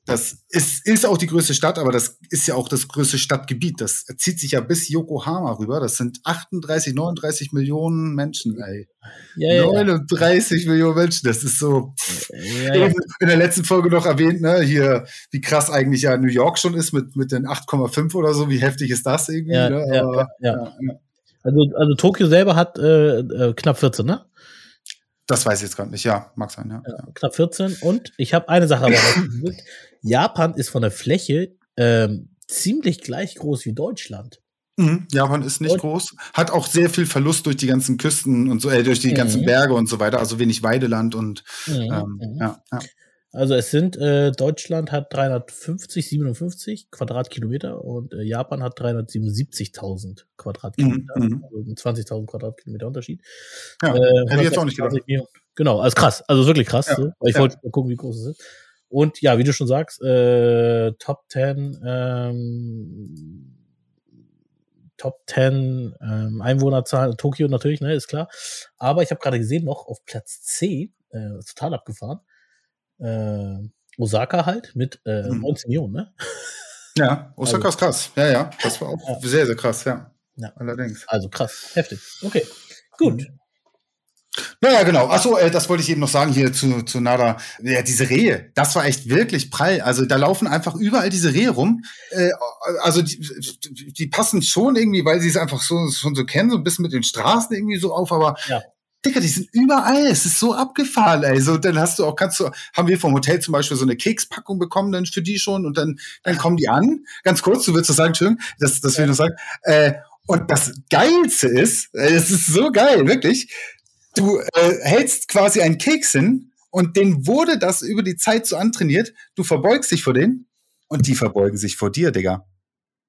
das ist, ist auch die größte Stadt, aber das ist ja auch das größte Stadtgebiet. Das zieht sich ja bis Yokohama rüber. Das sind 38, 39 Millionen Menschen, ey. Ja, 39 ja. Millionen Menschen, das ist so. Ja, ja. In der letzten Folge noch erwähnt, ne, hier, wie krass eigentlich ja New York schon ist mit, mit den 8,5 oder so. Wie heftig ist das irgendwie? Ja, ne? aber, ja, Also, also Tokio selber hat äh, äh, knapp 14, ne? Das weiß ich jetzt gerade nicht. Ja, mag sein, ja. ja knapp 14. Und ich habe eine Sache aber Japan ist von der Fläche ähm, ziemlich gleich groß wie Deutschland. Mhm, Japan ist nicht und, groß, hat auch sehr viel Verlust durch die ganzen Küsten und so, äh, durch die mhm. ganzen Berge und so weiter, also wenig Weideland und mhm, ähm, mhm. ja, ja. Also es sind, äh, Deutschland hat 350, 57 Quadratkilometer und äh, Japan hat 377.000 Quadratkilometer, mhm. also 20.000 Quadratkilometer Unterschied. Ja, äh, hätte ich jetzt auch nicht gedacht. Genau, also krass, also wirklich krass. Ja, so. Ich ja. wollte mal gucken, wie groß es ist. Und ja, wie du schon sagst, äh, Top 10, ähm, Top 10 ähm, Einwohnerzahl, Tokio natürlich, ne, ist klar. Aber ich habe gerade gesehen, noch auf Platz 10, äh, total abgefahren, äh, Osaka halt mit äh, hm. 19 Millionen, ne? Ja, Osaka also, ist krass. Ja, ja, das war auch ja. sehr, sehr krass, ja. ja. Allerdings. Also krass, heftig. Okay, gut. Mhm. Naja, genau. Achso, äh, das wollte ich eben noch sagen hier zu, zu Nada. Ja, diese Rehe, das war echt wirklich prall. Also da laufen einfach überall diese Rehe rum. Äh, also die, die passen schon irgendwie, weil sie es einfach so, schon so kennen, so ein bisschen mit den Straßen irgendwie so auf, aber ja. Digga, die sind überall. Es ist so abgefahren, ey. So, dann hast du auch, kannst du, haben wir vom Hotel zum Beispiel so eine Kekspackung bekommen dann für die schon und dann, dann kommen die an. Ganz kurz, du willst das sagen, Entschuldigung, das, das will ich noch sagen. Äh, und das Geilste ist, es ist so geil, wirklich. Du äh, hältst quasi einen Keks hin und den wurde das über die Zeit so antrainiert. Du verbeugst dich vor denen und die verbeugen sich vor dir, Digga.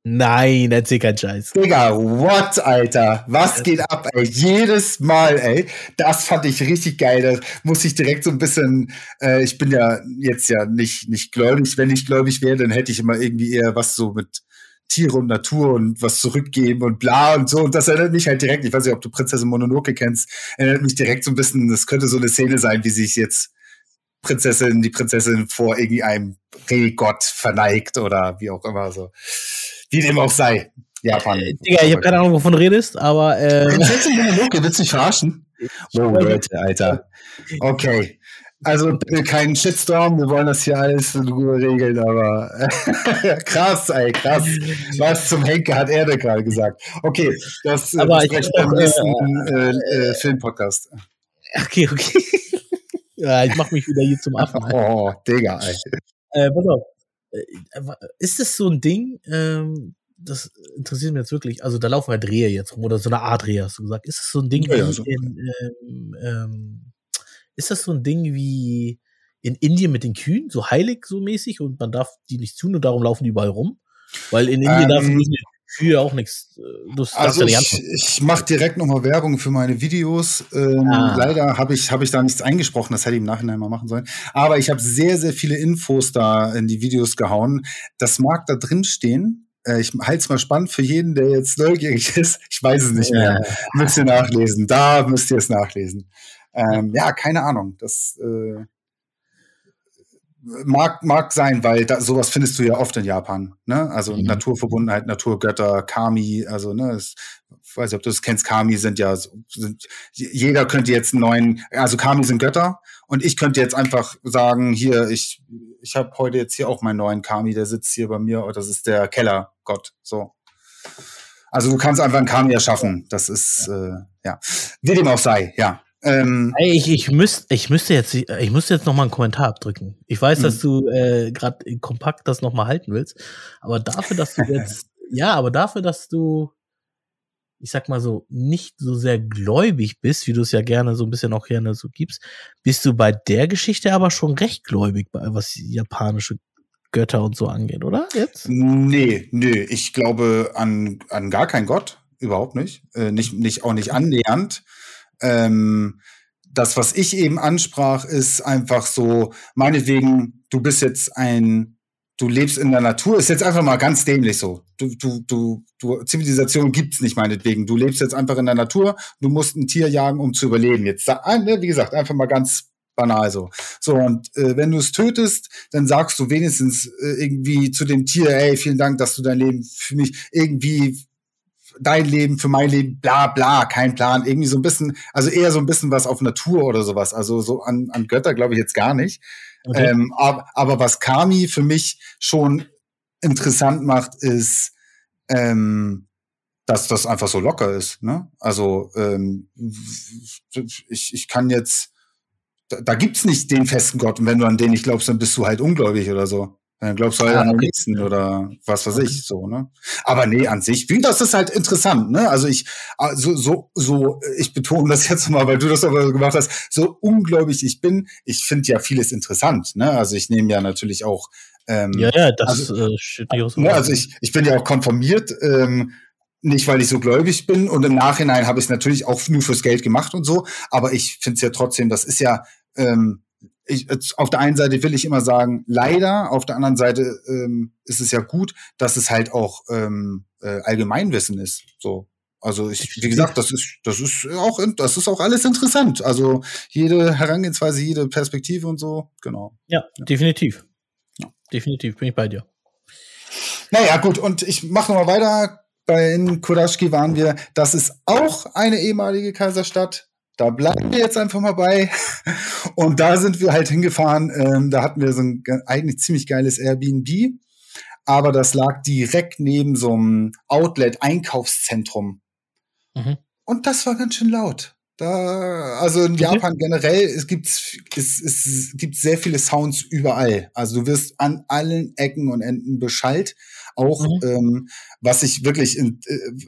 Nein, erzähl keinen Scheiß. Digga, what, Alter? Was geht ab, ey? Jedes Mal, ey. Das fand ich richtig geil. Da muss ich direkt so ein bisschen, äh, ich bin ja jetzt ja nicht, nicht gläubig. Wenn ich gläubig wäre, dann hätte ich immer irgendwie eher was so mit Tiere und Natur und was zurückgeben und bla und so. Und das erinnert mich halt direkt, ich weiß nicht, ob du Prinzessin Mononoke kennst, erinnert mich direkt so ein bisschen, das könnte so eine Szene sein, wie sich jetzt Prinzessin, die Prinzessin vor irgendwie einem Rehgott verneigt oder wie auch immer so. Wie dem auch sei. Japan. Äh, Digga, ich habe keine Ahnung, wovon du redest, aber. Äh, Prinzessin Mononoke, willst du mich verarschen? Oh, Leute, Alter. Okay. Also kein Shitstorm, wir wollen das hier alles in Ruhe regeln, aber krass, ey, krass. Was zum Henke hat er denn gerade gesagt? Okay, das äh, aber ich beim nächsten äh, äh, Filmpodcast. Okay, okay. ja, ich mach mich wieder hier zum Affen. Oh, Digga, ey. Äh, pass auf. Äh, ist das so ein Ding, ähm, das interessiert mich jetzt wirklich, also da laufen halt Rehe jetzt rum, oder so eine Art Rehe, hast du gesagt. Ist das so ein Ding ja, ja, so. in, ähm, ähm, ist das so ein Ding wie in Indien mit den Kühen, so heilig so mäßig und man darf die nicht tun und darum laufen die überall rum? Weil in Indien ähm, darf die Kühe auch nichts. Äh, also ich, ich mache direkt nochmal Werbung für meine Videos. Ähm, ah. Leider habe ich, hab ich da nichts eingesprochen, das hätte ich im Nachhinein mal machen sollen. Aber ich habe sehr, sehr viele Infos da in die Videos gehauen. Das mag da drin stehen. Äh, ich halte es mal spannend für jeden, der jetzt neugierig ist. Ich weiß es nicht mehr. Ja. Müsst ihr nachlesen. Da müsst ihr es nachlesen. Ähm, ja, keine Ahnung. Das, äh, mag, mag sein, weil da, sowas findest du ja oft in Japan. Ne? Also mhm. Naturverbundenheit, Naturgötter, Kami, also ne, ich weiß nicht, ob du das kennst, Kami sind ja, sind, jeder könnte jetzt einen neuen, also Kami sind Götter und ich könnte jetzt einfach sagen, hier, ich, ich habe heute jetzt hier auch meinen neuen Kami, der sitzt hier bei mir, das ist der Kellergott, so. Also du kannst einfach einen Kami erschaffen, das ist, äh, ja, wie dem auch sei, ja. Ähm, ich, ich, müsst, ich müsste jetzt, ich müsste jetzt noch mal einen Kommentar abdrücken. Ich weiß, dass hm. du äh, gerade kompakt das noch mal halten willst, aber dafür, dass du jetzt, ja, aber dafür, dass du, ich sag mal so, nicht so sehr gläubig bist, wie du es ja gerne so ein bisschen auch gerne so gibst, bist du bei der Geschichte aber schon recht gläubig, was japanische Götter und so angeht, oder? Jetzt? Nee, nee, ich glaube an, an gar keinen Gott, überhaupt nicht. Äh, nicht, nicht, auch nicht annähernd. Ähm, das, was ich eben ansprach, ist einfach so, meinetwegen, du bist jetzt ein, du lebst in der Natur, ist jetzt einfach mal ganz dämlich so. Du, du, du, du, Zivilisation gibt's nicht meinetwegen. Du lebst jetzt einfach in der Natur, du musst ein Tier jagen, um zu überleben. Jetzt, ne, wie gesagt, einfach mal ganz banal so. So, und äh, wenn du es tötest, dann sagst du wenigstens äh, irgendwie zu dem Tier, ey, vielen Dank, dass du dein Leben für mich irgendwie dein Leben für mein Leben, bla bla, kein Plan. Irgendwie so ein bisschen, also eher so ein bisschen was auf Natur oder sowas. Also so an, an Götter glaube ich jetzt gar nicht. Okay. Ähm, aber, aber was Kami für mich schon interessant macht, ist, ähm, dass das einfach so locker ist. Ne? Also ähm, ich, ich kann jetzt, da, da gibt's nicht den festen Gott und wenn du an den nicht glaubst, dann bist du halt ungläubig oder so. Dann glaubst du halt ah, an den nächsten oder was weiß ich, so, ne? Aber nee, an sich, wie, das ist halt interessant, ne? Also ich, so, so, so, ich betone das jetzt mal, weil du das aber gemacht hast, so ungläubig ich bin, ich finde ja vieles interessant, ne? Also ich nehme ja natürlich auch, ähm, Ja, ja, das also, äh, steht nicht aus ne, Also ich, ich bin ja auch konformiert, ähm, nicht, weil ich so gläubig bin und im Nachhinein habe ich es natürlich auch nur fürs Geld gemacht und so, aber ich finde es ja trotzdem, das ist ja, ähm, ich, auf der einen Seite will ich immer sagen, leider, auf der anderen Seite ähm, ist es ja gut, dass es halt auch ähm, äh, Allgemeinwissen ist. So. Also ich, wie gesagt, das ist, das ist auch, das ist auch alles interessant. Also jede Herangehensweise, jede Perspektive und so, genau. Ja, ja. definitiv. Ja. Definitiv, bin ich bei dir. Naja, gut, und ich mache nochmal weiter. Bei in waren wir, das ist auch eine ehemalige Kaiserstadt. Da bleiben wir jetzt einfach mal bei. Und da sind wir halt hingefahren. Ähm, da hatten wir so ein eigentlich ziemlich geiles Airbnb. Aber das lag direkt neben so einem Outlet-Einkaufszentrum. Mhm. Und das war ganz schön laut. Da, also in okay. Japan generell, es gibt, es, es gibt sehr viele Sounds überall. Also du wirst an allen Ecken und Enden beschallt. Auch mhm. ähm, was ich wirklich äh,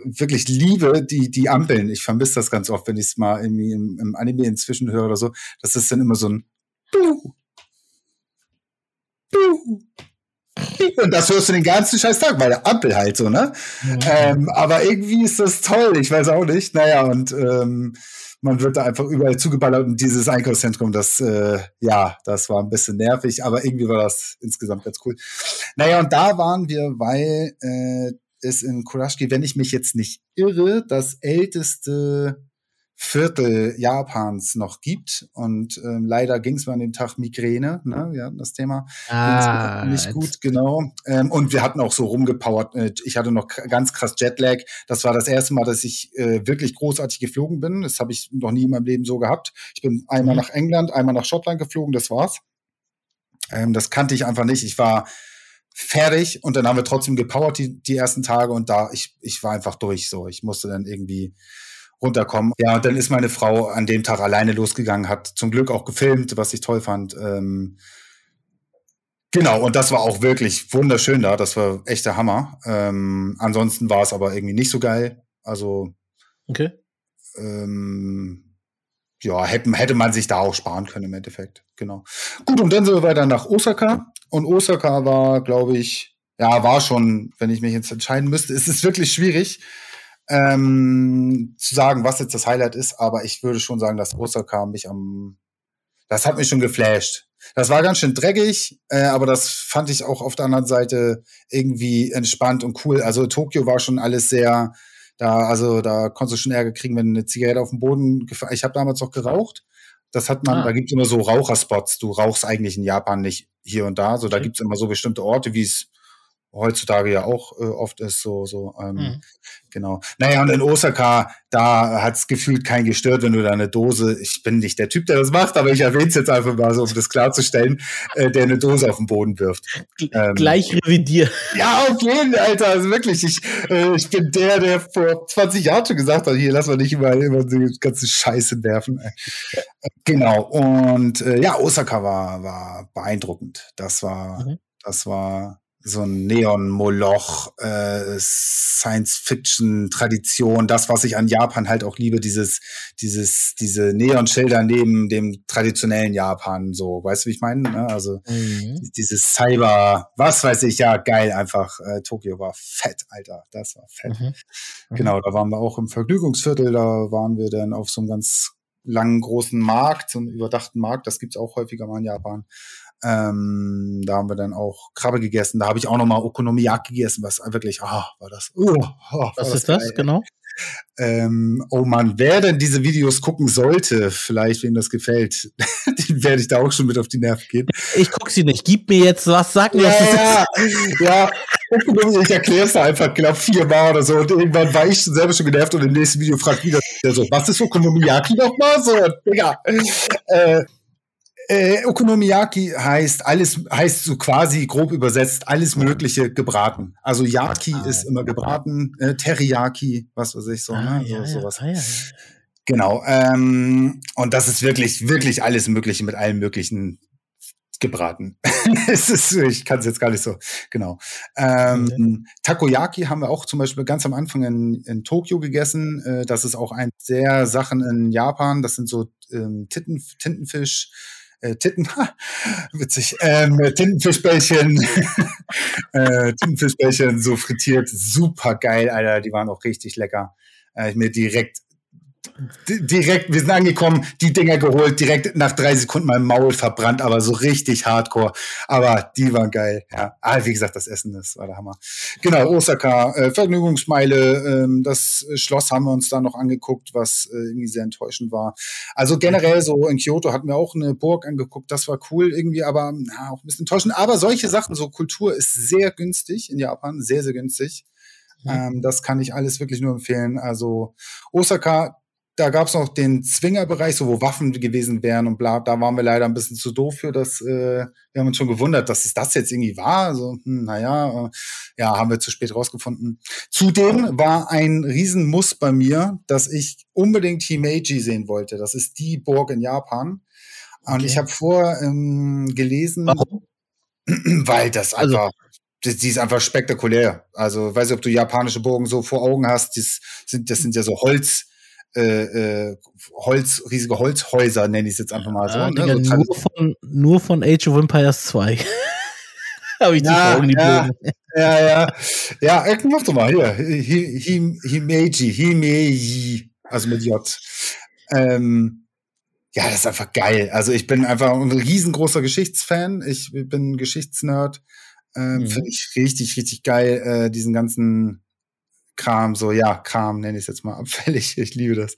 wirklich liebe, die die Ampeln. Ich vermisse das ganz oft, wenn ich es mal irgendwie im, im Anime inzwischen höre oder so. Das ist dann immer so ein Buh. Buh. Und das hörst du den ganzen scheiß Tag bei der Ampel halt so, ne? Mhm. Ähm, aber irgendwie ist das toll, ich weiß auch nicht. Naja, und ähm, man wird da einfach überall zugeballert und dieses Einkaufszentrum, das, äh, ja, das war ein bisschen nervig, aber irgendwie war das insgesamt ganz cool. Naja, und da waren wir, weil äh, es in Kurashiki, wenn ich mich jetzt nicht irre, das älteste Viertel Japans noch gibt. Und ähm, leider ging es mir an dem Tag Migräne, ne? Wir hatten das Thema ah, nicht gut, genau. Ähm, und wir hatten auch so rumgepowert. Äh, ich hatte noch ganz krass Jetlag. Das war das erste Mal, dass ich äh, wirklich großartig geflogen bin. Das habe ich noch nie in meinem Leben so gehabt. Ich bin einmal mhm. nach England, einmal nach Schottland geflogen, das war's. Ähm, das kannte ich einfach nicht. Ich war fertig und dann haben wir trotzdem gepowert die, die ersten Tage und da, ich, ich war einfach durch so. Ich musste dann irgendwie runterkommen. Ja, und dann ist meine Frau an dem Tag alleine losgegangen, hat zum Glück auch gefilmt, was ich toll fand. Ähm, genau, und das war auch wirklich wunderschön da. Das war echter Hammer. Ähm, ansonsten war es aber irgendwie nicht so geil. Also, okay. Ähm, ja, hätte, hätte man sich da auch sparen können im Endeffekt. Genau. Gut, und dann sind wir weiter nach Osaka. Und Osaka war, glaube ich, ja, war schon, wenn ich mich jetzt entscheiden müsste, ist es wirklich schwierig ähm, zu sagen, was jetzt das Highlight ist, aber ich würde schon sagen, dass Osaka mich am, das hat mich schon geflasht. Das war ganz schön dreckig, äh, aber das fand ich auch auf der anderen Seite irgendwie entspannt und cool. Also Tokio war schon alles sehr, da, also da konntest du schon Ärger kriegen, wenn eine Zigarette auf dem Boden gefallen. Ich habe damals noch geraucht Das hat man, ah. da gibt es immer so Raucherspots. Du rauchst eigentlich in Japan nicht hier und da. So, da gibt es immer so bestimmte Orte, wie es heutzutage ja auch äh, oft ist, so, so, ähm, mhm. genau. Naja, und in Osaka, da hat's gefühlt kein gestört, wenn du da eine Dose, ich bin nicht der Typ, der das macht, aber ich erwähne es jetzt einfach mal so, um das klarzustellen, äh, der eine Dose auf den Boden wirft. Ähm, Gleich revidier. Ja, auf jeden, Alter, also wirklich, ich, äh, ich bin der, der vor 20 Jahren schon gesagt hat, hier, lass mal nicht immer, immer die ganze Scheiße werfen. genau, und äh, ja, Osaka war, war beeindruckend. Das war, mhm. das war so ein Neon-Moloch, äh, Science-Fiction-Tradition, das, was ich an Japan halt auch liebe, dieses, dieses, diese Neon-Schilder neben dem traditionellen Japan, so, weißt du, wie ich meine? Ne? Also mhm. dieses Cyber, was weiß ich, ja, geil einfach. Äh, Tokio war fett, Alter, das war fett. Mhm. Mhm. Genau, da waren wir auch im Vergnügungsviertel, da waren wir dann auf so einem ganz langen großen Markt, so einen überdachten Markt, das gibt's auch häufiger mal in Japan. Ähm, da haben wir dann auch Krabbe gegessen. Da habe ich auch nochmal Okonomiyaki gegessen, was wirklich, ah, war das. Uh, oh, was ist das, geil. genau? Ähm, oh man, wer denn diese Videos gucken sollte, vielleicht wem das gefällt, den werde ich da auch schon mit auf die Nerven gehen. Ich gucke sie nicht. Gib mir jetzt was, sag mir, ja. Ja, ja. ich erkläre es da einfach, glaube viermal oder so. Und irgendwann war ich selber schon genervt und im nächsten Video fragt wieder der so, was ist Okonomiyaki nochmal? So, Digga. Äh, äh, Okonomiyaki heißt alles, heißt so quasi grob übersetzt alles Mögliche gebraten. Also Yaki ah, ist immer gebraten, äh, Teriyaki, was weiß ich so, ah, ne? Ja, so, sowas. Ja, ja. Genau. Ähm, und das ist wirklich, wirklich alles Mögliche mit allen möglichen gebraten. es ist, ich kann es jetzt gar nicht so genau. Ähm. Takoyaki haben wir auch zum Beispiel ganz am Anfang in, in Tokio gegessen. Äh, das ist auch ein der Sachen in Japan. Das sind so ähm, Titten, Tintenfisch äh, Titten, witzig, ähm, Tintenfischbällchen, äh, Tintenfischbällchen so frittiert, super geil, Alter, die waren auch richtig lecker. Äh, ich mir direkt direkt, wir sind angekommen, die Dinger geholt, direkt nach drei Sekunden im Maul verbrannt, aber so richtig hardcore. Aber die waren geil. Ja, ah, wie gesagt, das Essen, das war der Hammer. Genau, Osaka, äh, Vergnügungsmeile, ähm, das Schloss haben wir uns da noch angeguckt, was äh, irgendwie sehr enttäuschend war. Also generell so in Kyoto hatten wir auch eine Burg angeguckt, das war cool irgendwie, aber na, auch ein bisschen enttäuschend. Aber solche Sachen, so Kultur ist sehr günstig in Japan, sehr, sehr günstig. Mhm. Ähm, das kann ich alles wirklich nur empfehlen. Also Osaka, da gab es noch den Zwingerbereich, so wo Waffen gewesen wären und bla. Da waren wir leider ein bisschen zu doof für das. Äh, wir haben uns schon gewundert, dass es das jetzt irgendwie war. Also, hm, naja, äh, ja, haben wir zu spät rausgefunden. Zudem war ein Riesenmuss bei mir, dass ich unbedingt Himeji sehen wollte. Das ist die Burg in Japan. Und okay. ich habe vor ähm, gelesen, Warum? weil das also einfach. Also, die ist einfach spektakulär. Also, weiß nicht, ob du japanische Burgen so vor Augen hast. Das sind, das sind ja so Holz, äh, äh, Holz, riesige Holzhäuser, nenne ich es jetzt einfach mal so. Ja, ne? so nur, von, nur von Age of Empires 2. Habe ich ja, die ja, ja, ja, ja, ja, mach doch mal hier. Himeji, Himeji, also mit J. Ähm, ja, das ist einfach geil. Also ich bin einfach ein riesengroßer Geschichtsfan. Ich bin Geschichtsnerd. Ähm, mhm. Finde ich richtig, richtig geil, äh, diesen ganzen Kram, so ja, Kram nenne ich es jetzt mal abfällig. Ich liebe das.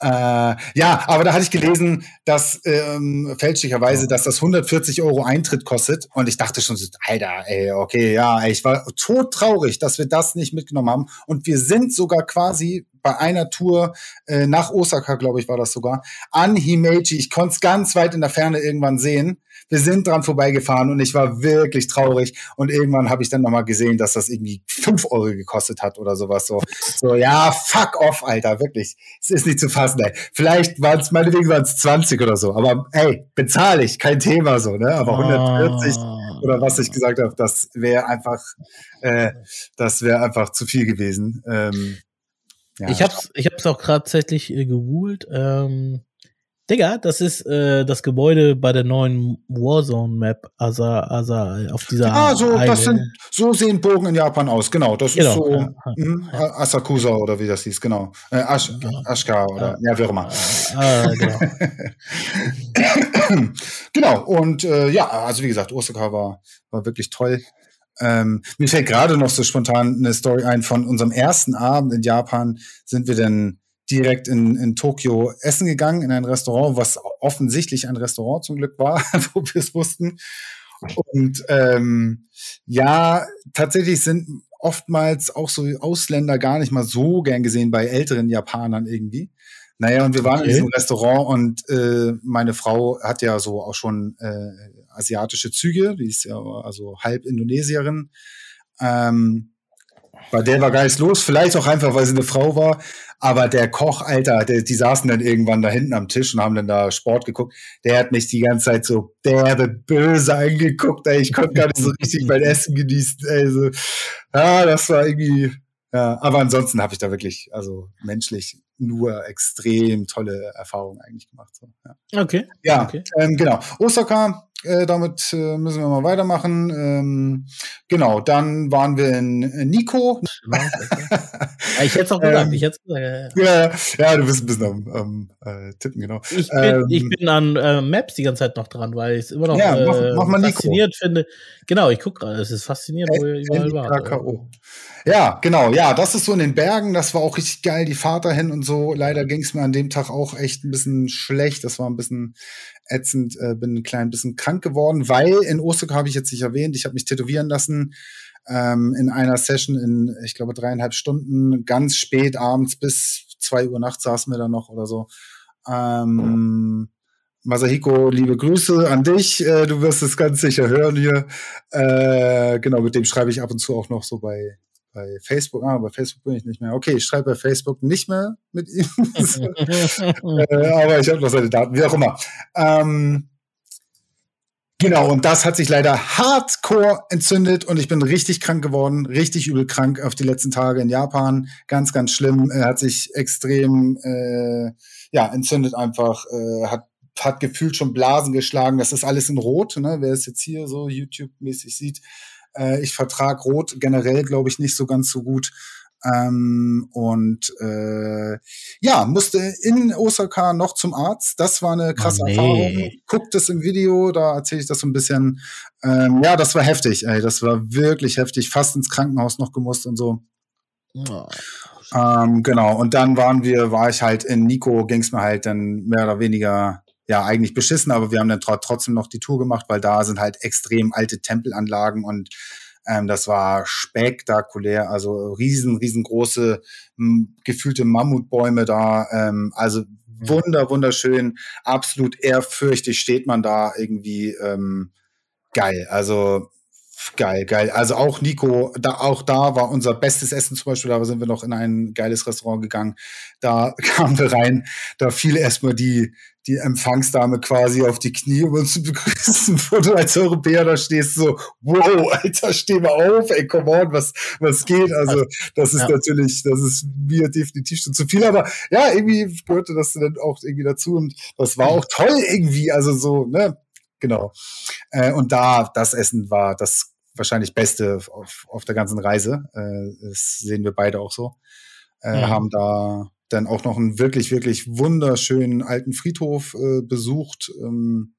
Äh, ja, aber da hatte ich gelesen, dass ähm, fälschlicherweise, dass das 140 Euro Eintritt kostet. Und ich dachte schon, so, Alter, ey, okay, ja, ey, ich war todtraurig, dass wir das nicht mitgenommen haben. Und wir sind sogar quasi bei einer Tour äh, nach Osaka, glaube ich, war das sogar, an Himeji. Ich konnte es ganz weit in der Ferne irgendwann sehen. Wir sind dran vorbeigefahren und ich war wirklich traurig. Und irgendwann habe ich dann nochmal gesehen, dass das irgendwie fünf Euro gekostet hat oder sowas. So, so ja, fuck off, Alter, wirklich. Es ist nicht zu fassen, ey. Vielleicht waren es, meinetwegen waren es 20 oder so. Aber ey, bezahle ich, kein Thema so, ne? Aber 140 oh. Ah. oder was ich gesagt habe, das wäre einfach, äh, das wäre einfach zu viel gewesen. Ähm, ja, ich hab's, ich hab's auch gerade tatsächlich äh, gegoogelt. Ähm, Digga, das ist äh, das Gebäude bei der neuen Warzone-Map, Asa, Asa, auf dieser. Ah, so, das sind, so sehen Bogen in Japan aus, genau. Das genau. ist so ja, hm, ja. Asakusa oder wie das hieß, genau. Äh, Ash, genau. Ashka oder ja, ja wie auch immer. Äh, genau. genau, und äh, ja, also wie gesagt, Osaka war, war wirklich toll. Ähm, mir fällt gerade noch so spontan eine Story ein von unserem ersten Abend in Japan. Sind wir denn direkt in, in Tokio essen gegangen, in ein Restaurant, was offensichtlich ein Restaurant zum Glück war, wo wir es wussten. Und ähm, ja, tatsächlich sind oftmals auch so Ausländer gar nicht mal so gern gesehen bei älteren Japanern irgendwie. Naja, und wir waren okay. in diesem Restaurant und äh, meine Frau hat ja so auch schon äh, asiatische Züge, die ist ja also halb Indonesierin. Ähm, bei der war gar nichts los, vielleicht auch einfach, weil sie eine Frau war. Aber der Koch, Alter, der, die saßen dann irgendwann da hinten am Tisch und haben dann da Sport geguckt. Der hat mich die ganze Zeit so derbe böse angeguckt. Ey. Ich konnte gar nicht so richtig mein Essen genießen. Also, ja, das war irgendwie. Ja, aber ansonsten habe ich da wirklich, also menschlich, nur extrem tolle Erfahrungen eigentlich gemacht. So, ja. Okay. Ja, okay. Ähm, genau. Osaka äh, damit äh, müssen wir mal weitermachen. Ähm, genau, dann waren wir in, Nico. ich hätte es auch gesagt. Ähm, ich hätte gesagt ja, ja, du bist ein bisschen am, am äh, Tippen, genau. Ich bin, ähm, ich bin an äh, Maps die ganze Zeit noch dran, weil ich es immer noch ja, mach, äh, mach mal faszinierend Nico. finde. Genau, ich gucke gerade. Es ist faszinierend, wo ihr überall wart. Ja, genau. Ja, das ist so in den Bergen. Das war auch richtig geil, die Fahrt dahin und so. Leider ging es mir an dem Tag auch echt ein bisschen schlecht. Das war ein bisschen ätzend. Äh, bin ein klein bisschen krank geworden, weil in Osaka habe ich jetzt nicht erwähnt. Ich habe mich tätowieren lassen ähm, in einer Session in, ich glaube, dreieinhalb Stunden. Ganz spät abends bis zwei Uhr nachts saßen wir da noch oder so. Ähm, Masahiko, liebe Grüße an dich. Äh, du wirst es ganz sicher hören hier. Äh, genau, mit dem schreibe ich ab und zu auch noch so bei, bei Facebook, ah, bei Facebook bin ich nicht mehr. Okay, ich schreibe bei Facebook nicht mehr mit ihm. äh, aber ich habe noch seine Daten, wie auch immer. Ähm, genau, und das hat sich leider hardcore entzündet und ich bin richtig krank geworden, richtig übel krank auf die letzten Tage in Japan. Ganz, ganz schlimm. Er hat sich extrem äh, ja, entzündet einfach, äh, hat hat gefühlt schon Blasen geschlagen. Das ist alles in Rot, ne? wer es jetzt hier so YouTube-mäßig sieht. Äh, ich vertrag Rot generell, glaube ich, nicht so ganz so gut. Ähm, und äh, ja, musste in Osaka noch zum Arzt. Das war eine krasse oh, nee. Erfahrung. Guckt es im Video, da erzähle ich das so ein bisschen. Ähm, ja, das war heftig, ey. Das war wirklich heftig. Fast ins Krankenhaus noch gemusst und so. Oh. Ähm, genau, und dann waren wir, war ich halt in Nico, ging es mir halt dann mehr oder weniger ja eigentlich beschissen, aber wir haben dann trotzdem noch die Tour gemacht, weil da sind halt extrem alte Tempelanlagen und ähm, das war spektakulär, also riesen, riesengroße gefühlte Mammutbäume da, ähm, also wunder, wunderschön, absolut ehrfürchtig steht man da irgendwie ähm, geil. Also Geil, geil. Also auch Nico, da, auch da war unser bestes Essen zum Beispiel, da sind wir noch in ein geiles Restaurant gegangen. Da kamen wir rein, da fiel erstmal die, die Empfangsdame quasi auf die Knie, um uns zu begrüßen, wo du als Europäer da stehst, so, wow, Alter, steh mal auf, ey, come on, was, was geht? Also, das ist ja. natürlich, das ist mir definitiv schon zu viel, aber ja, irgendwie gehörte das dann auch irgendwie dazu und das war auch toll irgendwie, also so, ne, genau. Äh, und da, das Essen war das wahrscheinlich Beste auf, auf der ganzen Reise. Äh, das sehen wir beide auch so. Äh, mhm. Haben da dann auch noch einen wirklich, wirklich wunderschönen alten Friedhof äh, besucht. Ähm,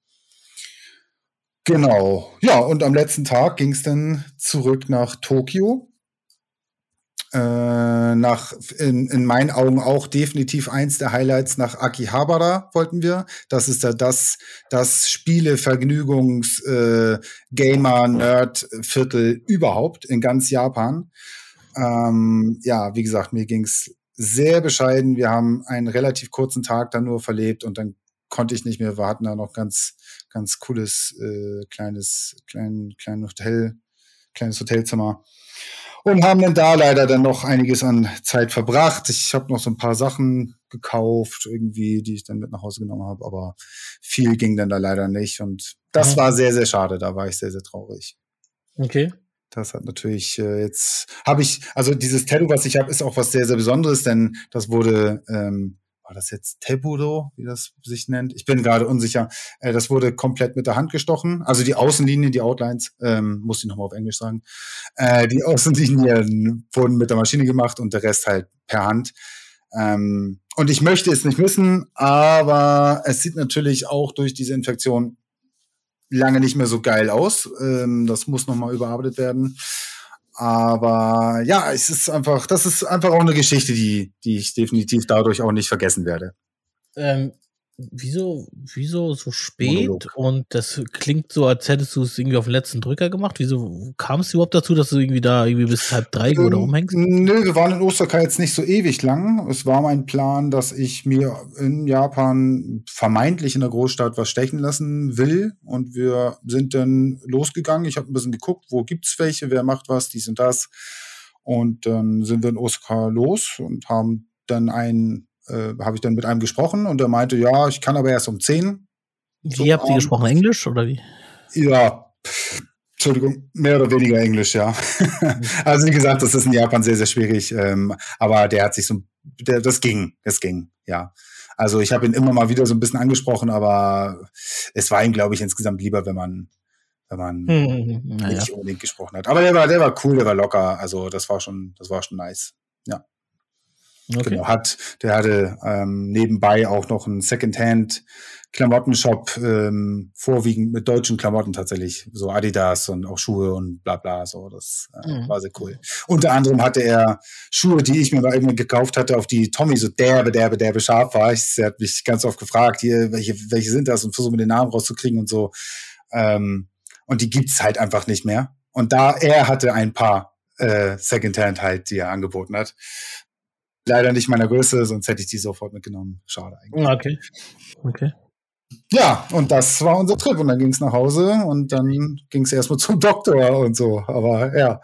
genau. Ja, und am letzten Tag ging es dann zurück nach Tokio äh, nach in, in meinen Augen auch definitiv eins der Highlights nach Akihabara wollten wir. Das ist ja das das Spiele Vergnügungs äh, Gamer Nerd Viertel überhaupt in ganz Japan. Ähm, ja, wie gesagt, mir ging's sehr bescheiden. Wir haben einen relativ kurzen Tag dann nur verlebt und dann konnte ich nicht mehr warten. Da noch ganz ganz cooles äh, kleines klein klein Hotel kleines Hotelzimmer und haben dann da leider dann noch einiges an Zeit verbracht. Ich habe noch so ein paar Sachen gekauft, irgendwie, die ich dann mit nach Hause genommen habe, aber viel ging dann da leider nicht und das war sehr, sehr schade. Da war ich sehr, sehr traurig. Okay. Das hat natürlich äh, jetzt habe ich also dieses Tattoo, was ich habe, ist auch was sehr sehr Besonderes, denn das wurde ähm, war das jetzt Tebudo, wie das sich nennt? Ich bin gerade unsicher. Äh, das wurde komplett mit der Hand gestochen. Also die Außenlinien, die Outlines, ähm, muss ich nochmal auf Englisch sagen. Äh, die Außenlinien wurden mit der Maschine gemacht und der Rest halt per Hand. Ähm, und ich möchte es nicht missen, aber es sieht natürlich auch durch diese Infektion lange nicht mehr so geil aus. Ähm, das muss nochmal überarbeitet werden. Aber ja, es ist einfach, das ist einfach auch eine Geschichte, die, die ich definitiv dadurch auch nicht vergessen werde. Ähm, wieso, wieso so spät? Monolog. Und das klingt so, als hättest du es irgendwie auf den letzten Drücker gemacht. Wieso kam es überhaupt dazu, dass du irgendwie da irgendwie bis halb drei ähm, oder rumhängst? Nö, wir waren in Osaka jetzt nicht so ewig lang. Es war mein Plan, dass ich mir in Japan vermeintlich in der Großstadt was stechen lassen will. Und wir sind dann losgegangen. Ich habe ein bisschen geguckt, wo gibt's welche, wer macht was, dies und das. Und dann sind wir in Osaka los und haben dann einen äh, habe ich dann mit einem gesprochen und er meinte, ja, ich kann aber erst um 10. Wie so, habt ihr gesprochen? Englisch oder wie? Ja, Entschuldigung, mehr oder weniger Englisch, ja. also wie gesagt, das ist in Japan sehr, sehr schwierig. Ähm, aber der hat sich so, der, das ging, das ging, ja. Also ich habe ihn immer mal wieder so ein bisschen angesprochen, aber es war ihm, glaube ich, insgesamt lieber, wenn man, wenn man hm, nicht ja. unbedingt gesprochen hat. Aber der war, der war cool, der war locker. Also das war schon, das war schon nice. Ja. Okay. Genau, hat, der hatte ähm, nebenbei auch noch einen Secondhand Klamottenshop, ähm, vorwiegend mit deutschen Klamotten tatsächlich, so Adidas und auch Schuhe und bla bla, so, das äh, mhm. war sehr cool. Unter anderem hatte er Schuhe, die ich mir mal irgendwie gekauft hatte, auf die Tommy so derbe, derbe, derbe scharf war. Ich, er hat mich ganz oft gefragt, hier, welche, welche sind das und versuche mir den Namen rauszukriegen und so. Ähm, und die gibt's halt einfach nicht mehr. Und da, er hatte ein paar äh, Secondhand halt, die er angeboten hat leider nicht meiner Größe, sonst hätte ich die sofort mitgenommen. Schade eigentlich. Okay. Okay. Ja, und das war unser Trip. Und dann ging es nach Hause und dann ging es erstmal zum Doktor und so. Aber ja,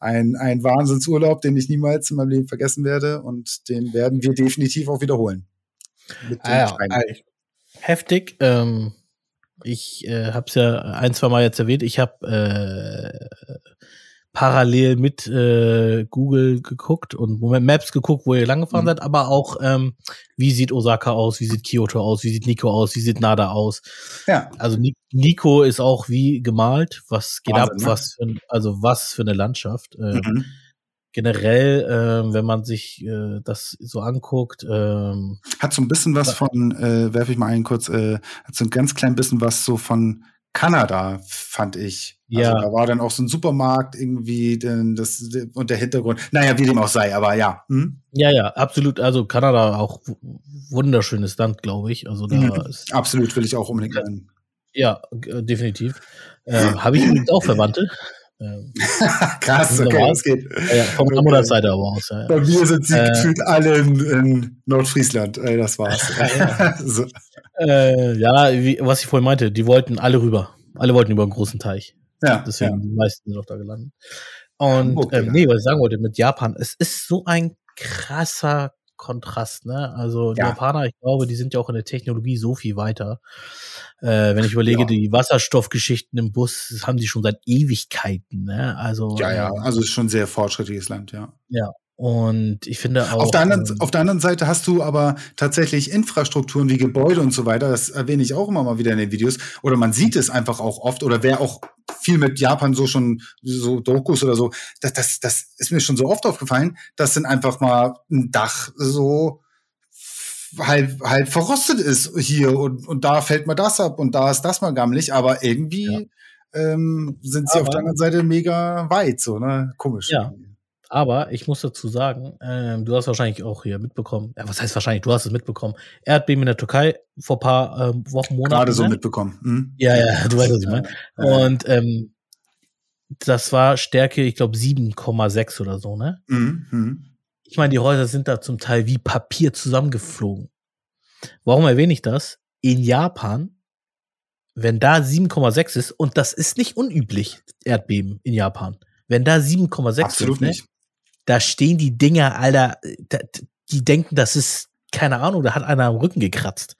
ein, ein Wahnsinnsurlaub, den ich niemals in meinem Leben vergessen werde. Und den werden wir definitiv auch wiederholen. Ah, ja, heftig. Ähm, ich äh, habe es ja ein, zwei Mal jetzt erwähnt. Ich habe äh, parallel mit äh, Google geguckt und Moment Maps geguckt, wo ihr lang gefahren mhm. seid, aber auch, ähm, wie sieht Osaka aus, wie sieht Kyoto aus, wie sieht Nico aus, wie sieht Nada aus. Ja. Also Nico ist auch wie gemalt, was geht Wahnsinn, ab, ne? was für, also was für eine Landschaft. Ähm, mhm. Generell, äh, wenn man sich äh, das so anguckt. Ähm, hat so ein bisschen was von, äh, werfe ich mal ein kurz, äh, hat so ein ganz klein bisschen was so von Kanada, fand ich. Also ja. Also da war dann auch so ein Supermarkt irgendwie denn das, und der Hintergrund. Naja, wie dem auch sei, aber ja. Hm? Ja, ja, absolut. Also Kanada auch wunderschönes Land, glaube ich. Also da mhm. ist, Absolut, will ich auch unbedingt rein. Ja, äh, definitiv. Ähm, Habe ich übrigens auch Verwandte. Ähm, Krass, okay, das geht. Ja, von der Mutterseite aber aus. Ja. Bei mir sind sie äh, gefühlt alle in, in Nordfriesland. Das war's. so. Äh, ja, wie, was ich vorhin meinte, die wollten alle rüber. Alle wollten über einen großen Teich. Ja. Deswegen ja. die meisten sind auch da gelandet. Und okay, ähm, nee, was ich sagen wollte mit Japan, es ist so ein krasser Kontrast, ne? Also die ja. Japaner, ich glaube, die sind ja auch in der Technologie so viel weiter. Äh, wenn ich überlege, ja. die Wasserstoffgeschichten im Bus, das haben die schon seit Ewigkeiten, ne? Also ja, ja, ähm, also es ist schon ein sehr fortschrittliches Land, ja. Ja, und ich finde auch. Auf der, anderen, ähm, auf der anderen Seite hast du aber tatsächlich Infrastrukturen wie Gebäude und so weiter. Das erwähne ich auch immer mal wieder in den Videos. Oder man sieht es einfach auch oft. Oder wer auch viel mit Japan so schon, so Dokus oder so, das, das, das ist mir schon so oft aufgefallen. Das sind einfach mal ein Dach so halb, halb verrostet ist hier und, und da fällt mal das ab und da ist das mal gammelig. Aber irgendwie ja. ähm, sind sie aber, auf der anderen Seite mega weit, so, ne? Komisch. Ja. Aber ich muss dazu sagen, ähm, du hast wahrscheinlich auch hier mitbekommen, ja, was heißt wahrscheinlich, du hast es mitbekommen, Erdbeben in der Türkei vor ein paar ähm, Wochen, Monaten. Gerade so ne? mitbekommen. Hm? Ja, ja, du weißt, was ich meine. Und ähm, das war Stärke, ich glaube, 7,6 oder so, ne? Mhm. Ich meine, die Häuser sind da zum Teil wie Papier zusammengeflogen. Warum erwähne ich das? In Japan, wenn da 7,6 ist, und das ist nicht unüblich, Erdbeben in Japan, wenn da 7,6 sind, ne? Da stehen die Dinger, Alter, da, die denken, das ist, keine Ahnung, da hat einer am Rücken gekratzt.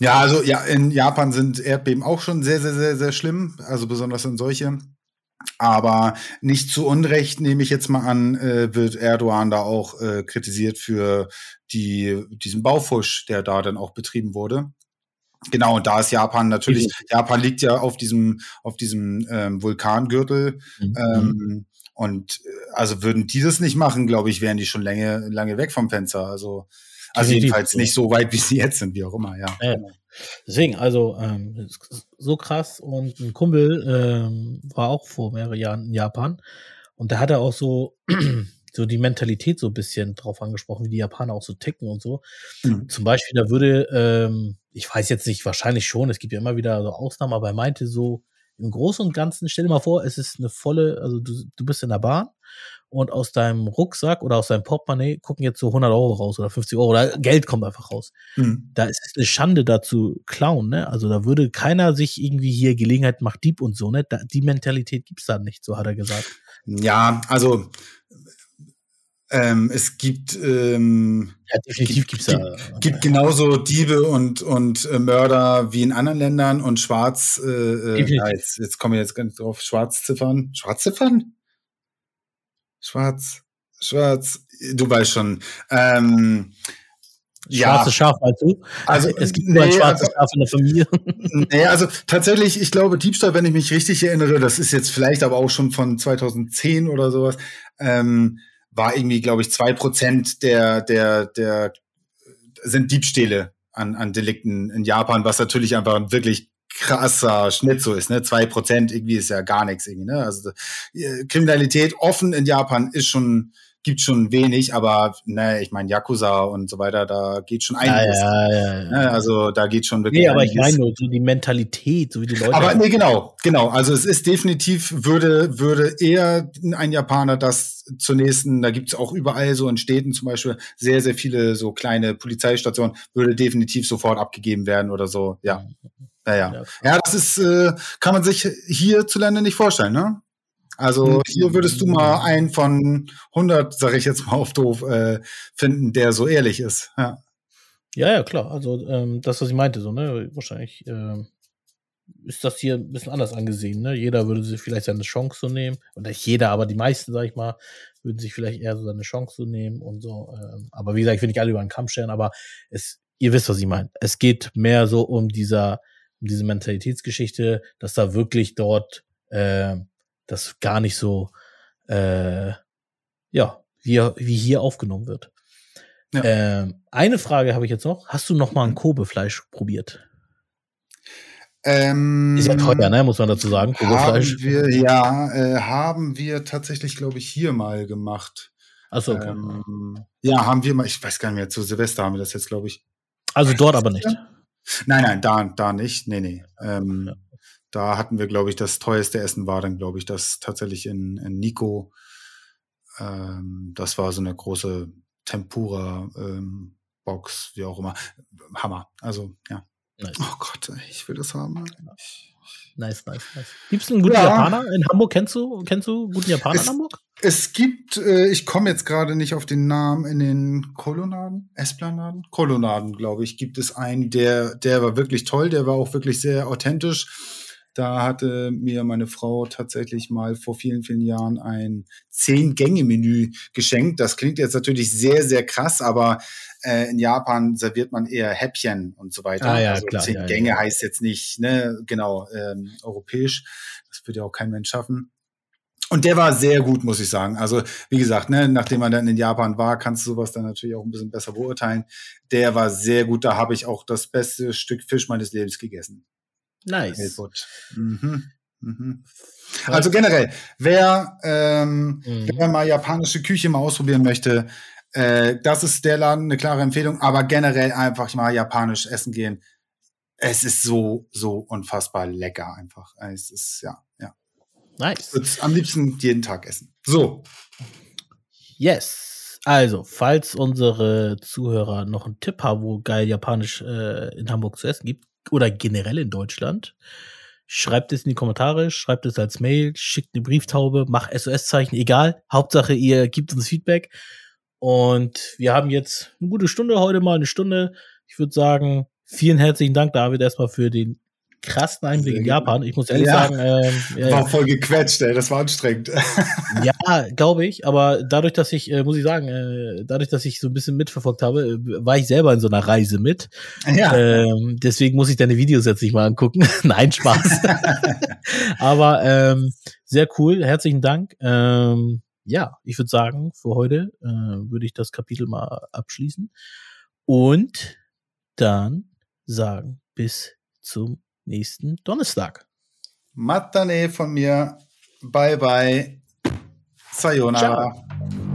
Ja, also ja, in Japan sind Erdbeben auch schon sehr, sehr, sehr, sehr schlimm, also besonders in solche. Aber nicht zu Unrecht, nehme ich jetzt mal an, äh, wird Erdogan da auch äh, kritisiert für die, diesen Baufusch, der da dann auch betrieben wurde. Genau, und da ist Japan natürlich, mhm. Japan liegt ja auf diesem, auf diesem ähm, Vulkangürtel. Mhm. Ähm, und äh, also würden die das nicht machen, glaube ich, wären die schon lange, lange weg vom Fenster. Also, also jedenfalls nicht so weit, wie sie jetzt sind, wie auch immer, ja. ja. Deswegen, also ähm, so krass. Und ein Kumpel ähm, war auch vor mehreren Jahren in Japan. Und da hat er auch so, so die Mentalität so ein bisschen drauf angesprochen, wie die Japaner auch so ticken und so. Mhm. Zum Beispiel, da würde, ähm, ich weiß jetzt nicht, wahrscheinlich schon, es gibt ja immer wieder so Ausnahmen, aber er meinte so, im Großen und Ganzen, stell dir mal vor, es ist eine volle, also du, du bist in der Bahn und aus deinem Rucksack oder aus deinem Portemonnaie gucken jetzt so 100 Euro raus oder 50 Euro oder Geld kommt einfach raus. Mhm. Da ist es eine Schande da zu klauen, ne? Also da würde keiner sich irgendwie hier Gelegenheit macht Dieb und so, ne? Da, die Mentalität gibt's da nicht, so hat er gesagt. Ja, also ähm, es gibt ähm, ja, definitiv gibt, gibt's da. Gibt, gibt genauso Diebe und und äh, Mörder wie in anderen Ländern und Schwarz äh, äh ja, jetzt, jetzt kommen wir jetzt ganz drauf Schwarzziffern Schwarzziffern Schwarz Schwarz du weißt schon ähm, Schwarze ja. Schaf meinst du? Also es gibt nur nee, ein schwarzes also, Schaf in der Familie. Nee, also tatsächlich, ich glaube, Diebstahl, wenn ich mich richtig erinnere, das ist jetzt vielleicht aber auch schon von 2010 oder sowas. Ähm, war irgendwie, glaube ich, zwei Prozent der, der, der sind Diebstähle an, an Delikten in Japan, was natürlich einfach ein wirklich krasser Schnitt so ist, ne? Zwei Prozent irgendwie ist ja gar nichts irgendwie, ne? Also äh, Kriminalität offen in Japan ist schon gibt schon wenig, aber ne, ich meine Yakuza und so weiter, da geht schon einiges. Ja, ja, ja, ne, also da geht schon wirklich. Nee, aber einiges. ich meine nur so die Mentalität, so wie die Leute. Aber nee, genau, genau. Also es ist definitiv, würde, würde eher ein Japaner das zur nächsten, da gibt's auch überall so in Städten zum Beispiel sehr, sehr viele so kleine Polizeistationen, würde definitiv sofort abgegeben werden oder so, ja. Naja. Ja, ja, das ist, äh, kann man sich hierzulande nicht vorstellen, ne? Also mhm. hier würdest du mal einen von 100, sage ich jetzt mal auf doof, äh, finden, der so ehrlich ist. Ja, ja, ja klar. Also ähm, das, was ich meinte, so ne, wahrscheinlich äh, ist das hier ein bisschen anders angesehen. Ne? Jeder würde sich vielleicht seine Chance so nehmen, oder nicht jeder, aber die meisten, sag ich mal, würden sich vielleicht eher so seine Chance so nehmen und so. Ähm, aber wie gesagt, ich will nicht alle über einen Kamm stellen, aber es, ihr wisst, was ich meine. Es geht mehr so um dieser, um diese Mentalitätsgeschichte, dass da wirklich dort äh, das gar nicht so, äh, ja, wie, wie hier aufgenommen wird. Ja. Ähm, eine Frage habe ich jetzt noch. Hast du noch mal ein mhm. Kobe-Fleisch probiert? Ähm, ist ja teuer, ne? Muss man dazu sagen. Kobe-Fleisch. Haben wir, ja, äh, haben wir tatsächlich, glaube ich, hier mal gemacht. Achso, okay. Ähm, ja, haben wir mal, ich weiß gar nicht mehr, zu Silvester haben wir das jetzt, glaube ich. Also dort aber nicht. Nein, nein, da, da nicht. Nee, nee. Ähm, ja. Da hatten wir, glaube ich, das teuerste Essen war dann, glaube ich, das tatsächlich in, in Nico. Ähm, das war so eine große Tempura-Box, ähm, wie auch immer. Hammer. Also, ja. Nice. Oh Gott, ich will das haben. Nice, nice, nice. Gibt es einen guten ja. Japaner in Hamburg? Kennst du, kennst du guten Japaner es, in Hamburg? Es gibt, äh, ich komme jetzt gerade nicht auf den Namen, in den Kolonaden, Esplanaden? Kolonaden, glaube ich, gibt es einen, der, der war wirklich toll, der war auch wirklich sehr authentisch da hatte mir meine Frau tatsächlich mal vor vielen, vielen Jahren ein Zehn-Gänge-Menü geschenkt. Das klingt jetzt natürlich sehr, sehr krass, aber äh, in Japan serviert man eher Häppchen und so weiter. Ah, ja, also klar, zehn ja, Gänge ja. heißt jetzt nicht, ne, genau, ähm, europäisch. Das würde ja auch kein Mensch schaffen. Und der war sehr gut, muss ich sagen. Also, wie gesagt, ne, nachdem man dann in Japan war, kannst du sowas dann natürlich auch ein bisschen besser beurteilen. Der war sehr gut. Da habe ich auch das beste Stück Fisch meines Lebens gegessen. Nice. Mhm. Mhm. Also generell, wer, ähm, mhm. wer mal japanische Küche mal ausprobieren möchte, äh, das ist der Laden eine klare Empfehlung, aber generell einfach mal japanisch essen gehen. Es ist so, so unfassbar lecker einfach. Es ist, ja, ja. Nice. Am liebsten jeden Tag essen. So. Yes. Also, falls unsere Zuhörer noch einen Tipp haben, wo geil japanisch äh, in Hamburg zu essen gibt, oder generell in Deutschland. Schreibt es in die Kommentare, schreibt es als Mail, schickt eine Brieftaube, macht SOS-Zeichen, egal. Hauptsache, ihr gebt uns Feedback. Und wir haben jetzt eine gute Stunde, heute mal eine Stunde. Ich würde sagen, vielen herzlichen Dank, David, erstmal für den krassen Einblick in Japan. Ich muss ehrlich ja, sagen, ähm, ja, war voll gequetscht, ey, das war anstrengend. ja, glaube ich, aber dadurch, dass ich, äh, muss ich sagen, äh, dadurch, dass ich so ein bisschen mitverfolgt habe, äh, war ich selber in so einer Reise mit. Ja. Ähm, deswegen muss ich deine Videos jetzt nicht mal angucken. Nein, Spaß. aber ähm, sehr cool, herzlichen Dank. Ähm, ja, ich würde sagen, für heute äh, würde ich das Kapitel mal abschließen und dann sagen bis zum nächsten Donnerstag. Matane von mir. Bye bye. Sayonara. Ciao.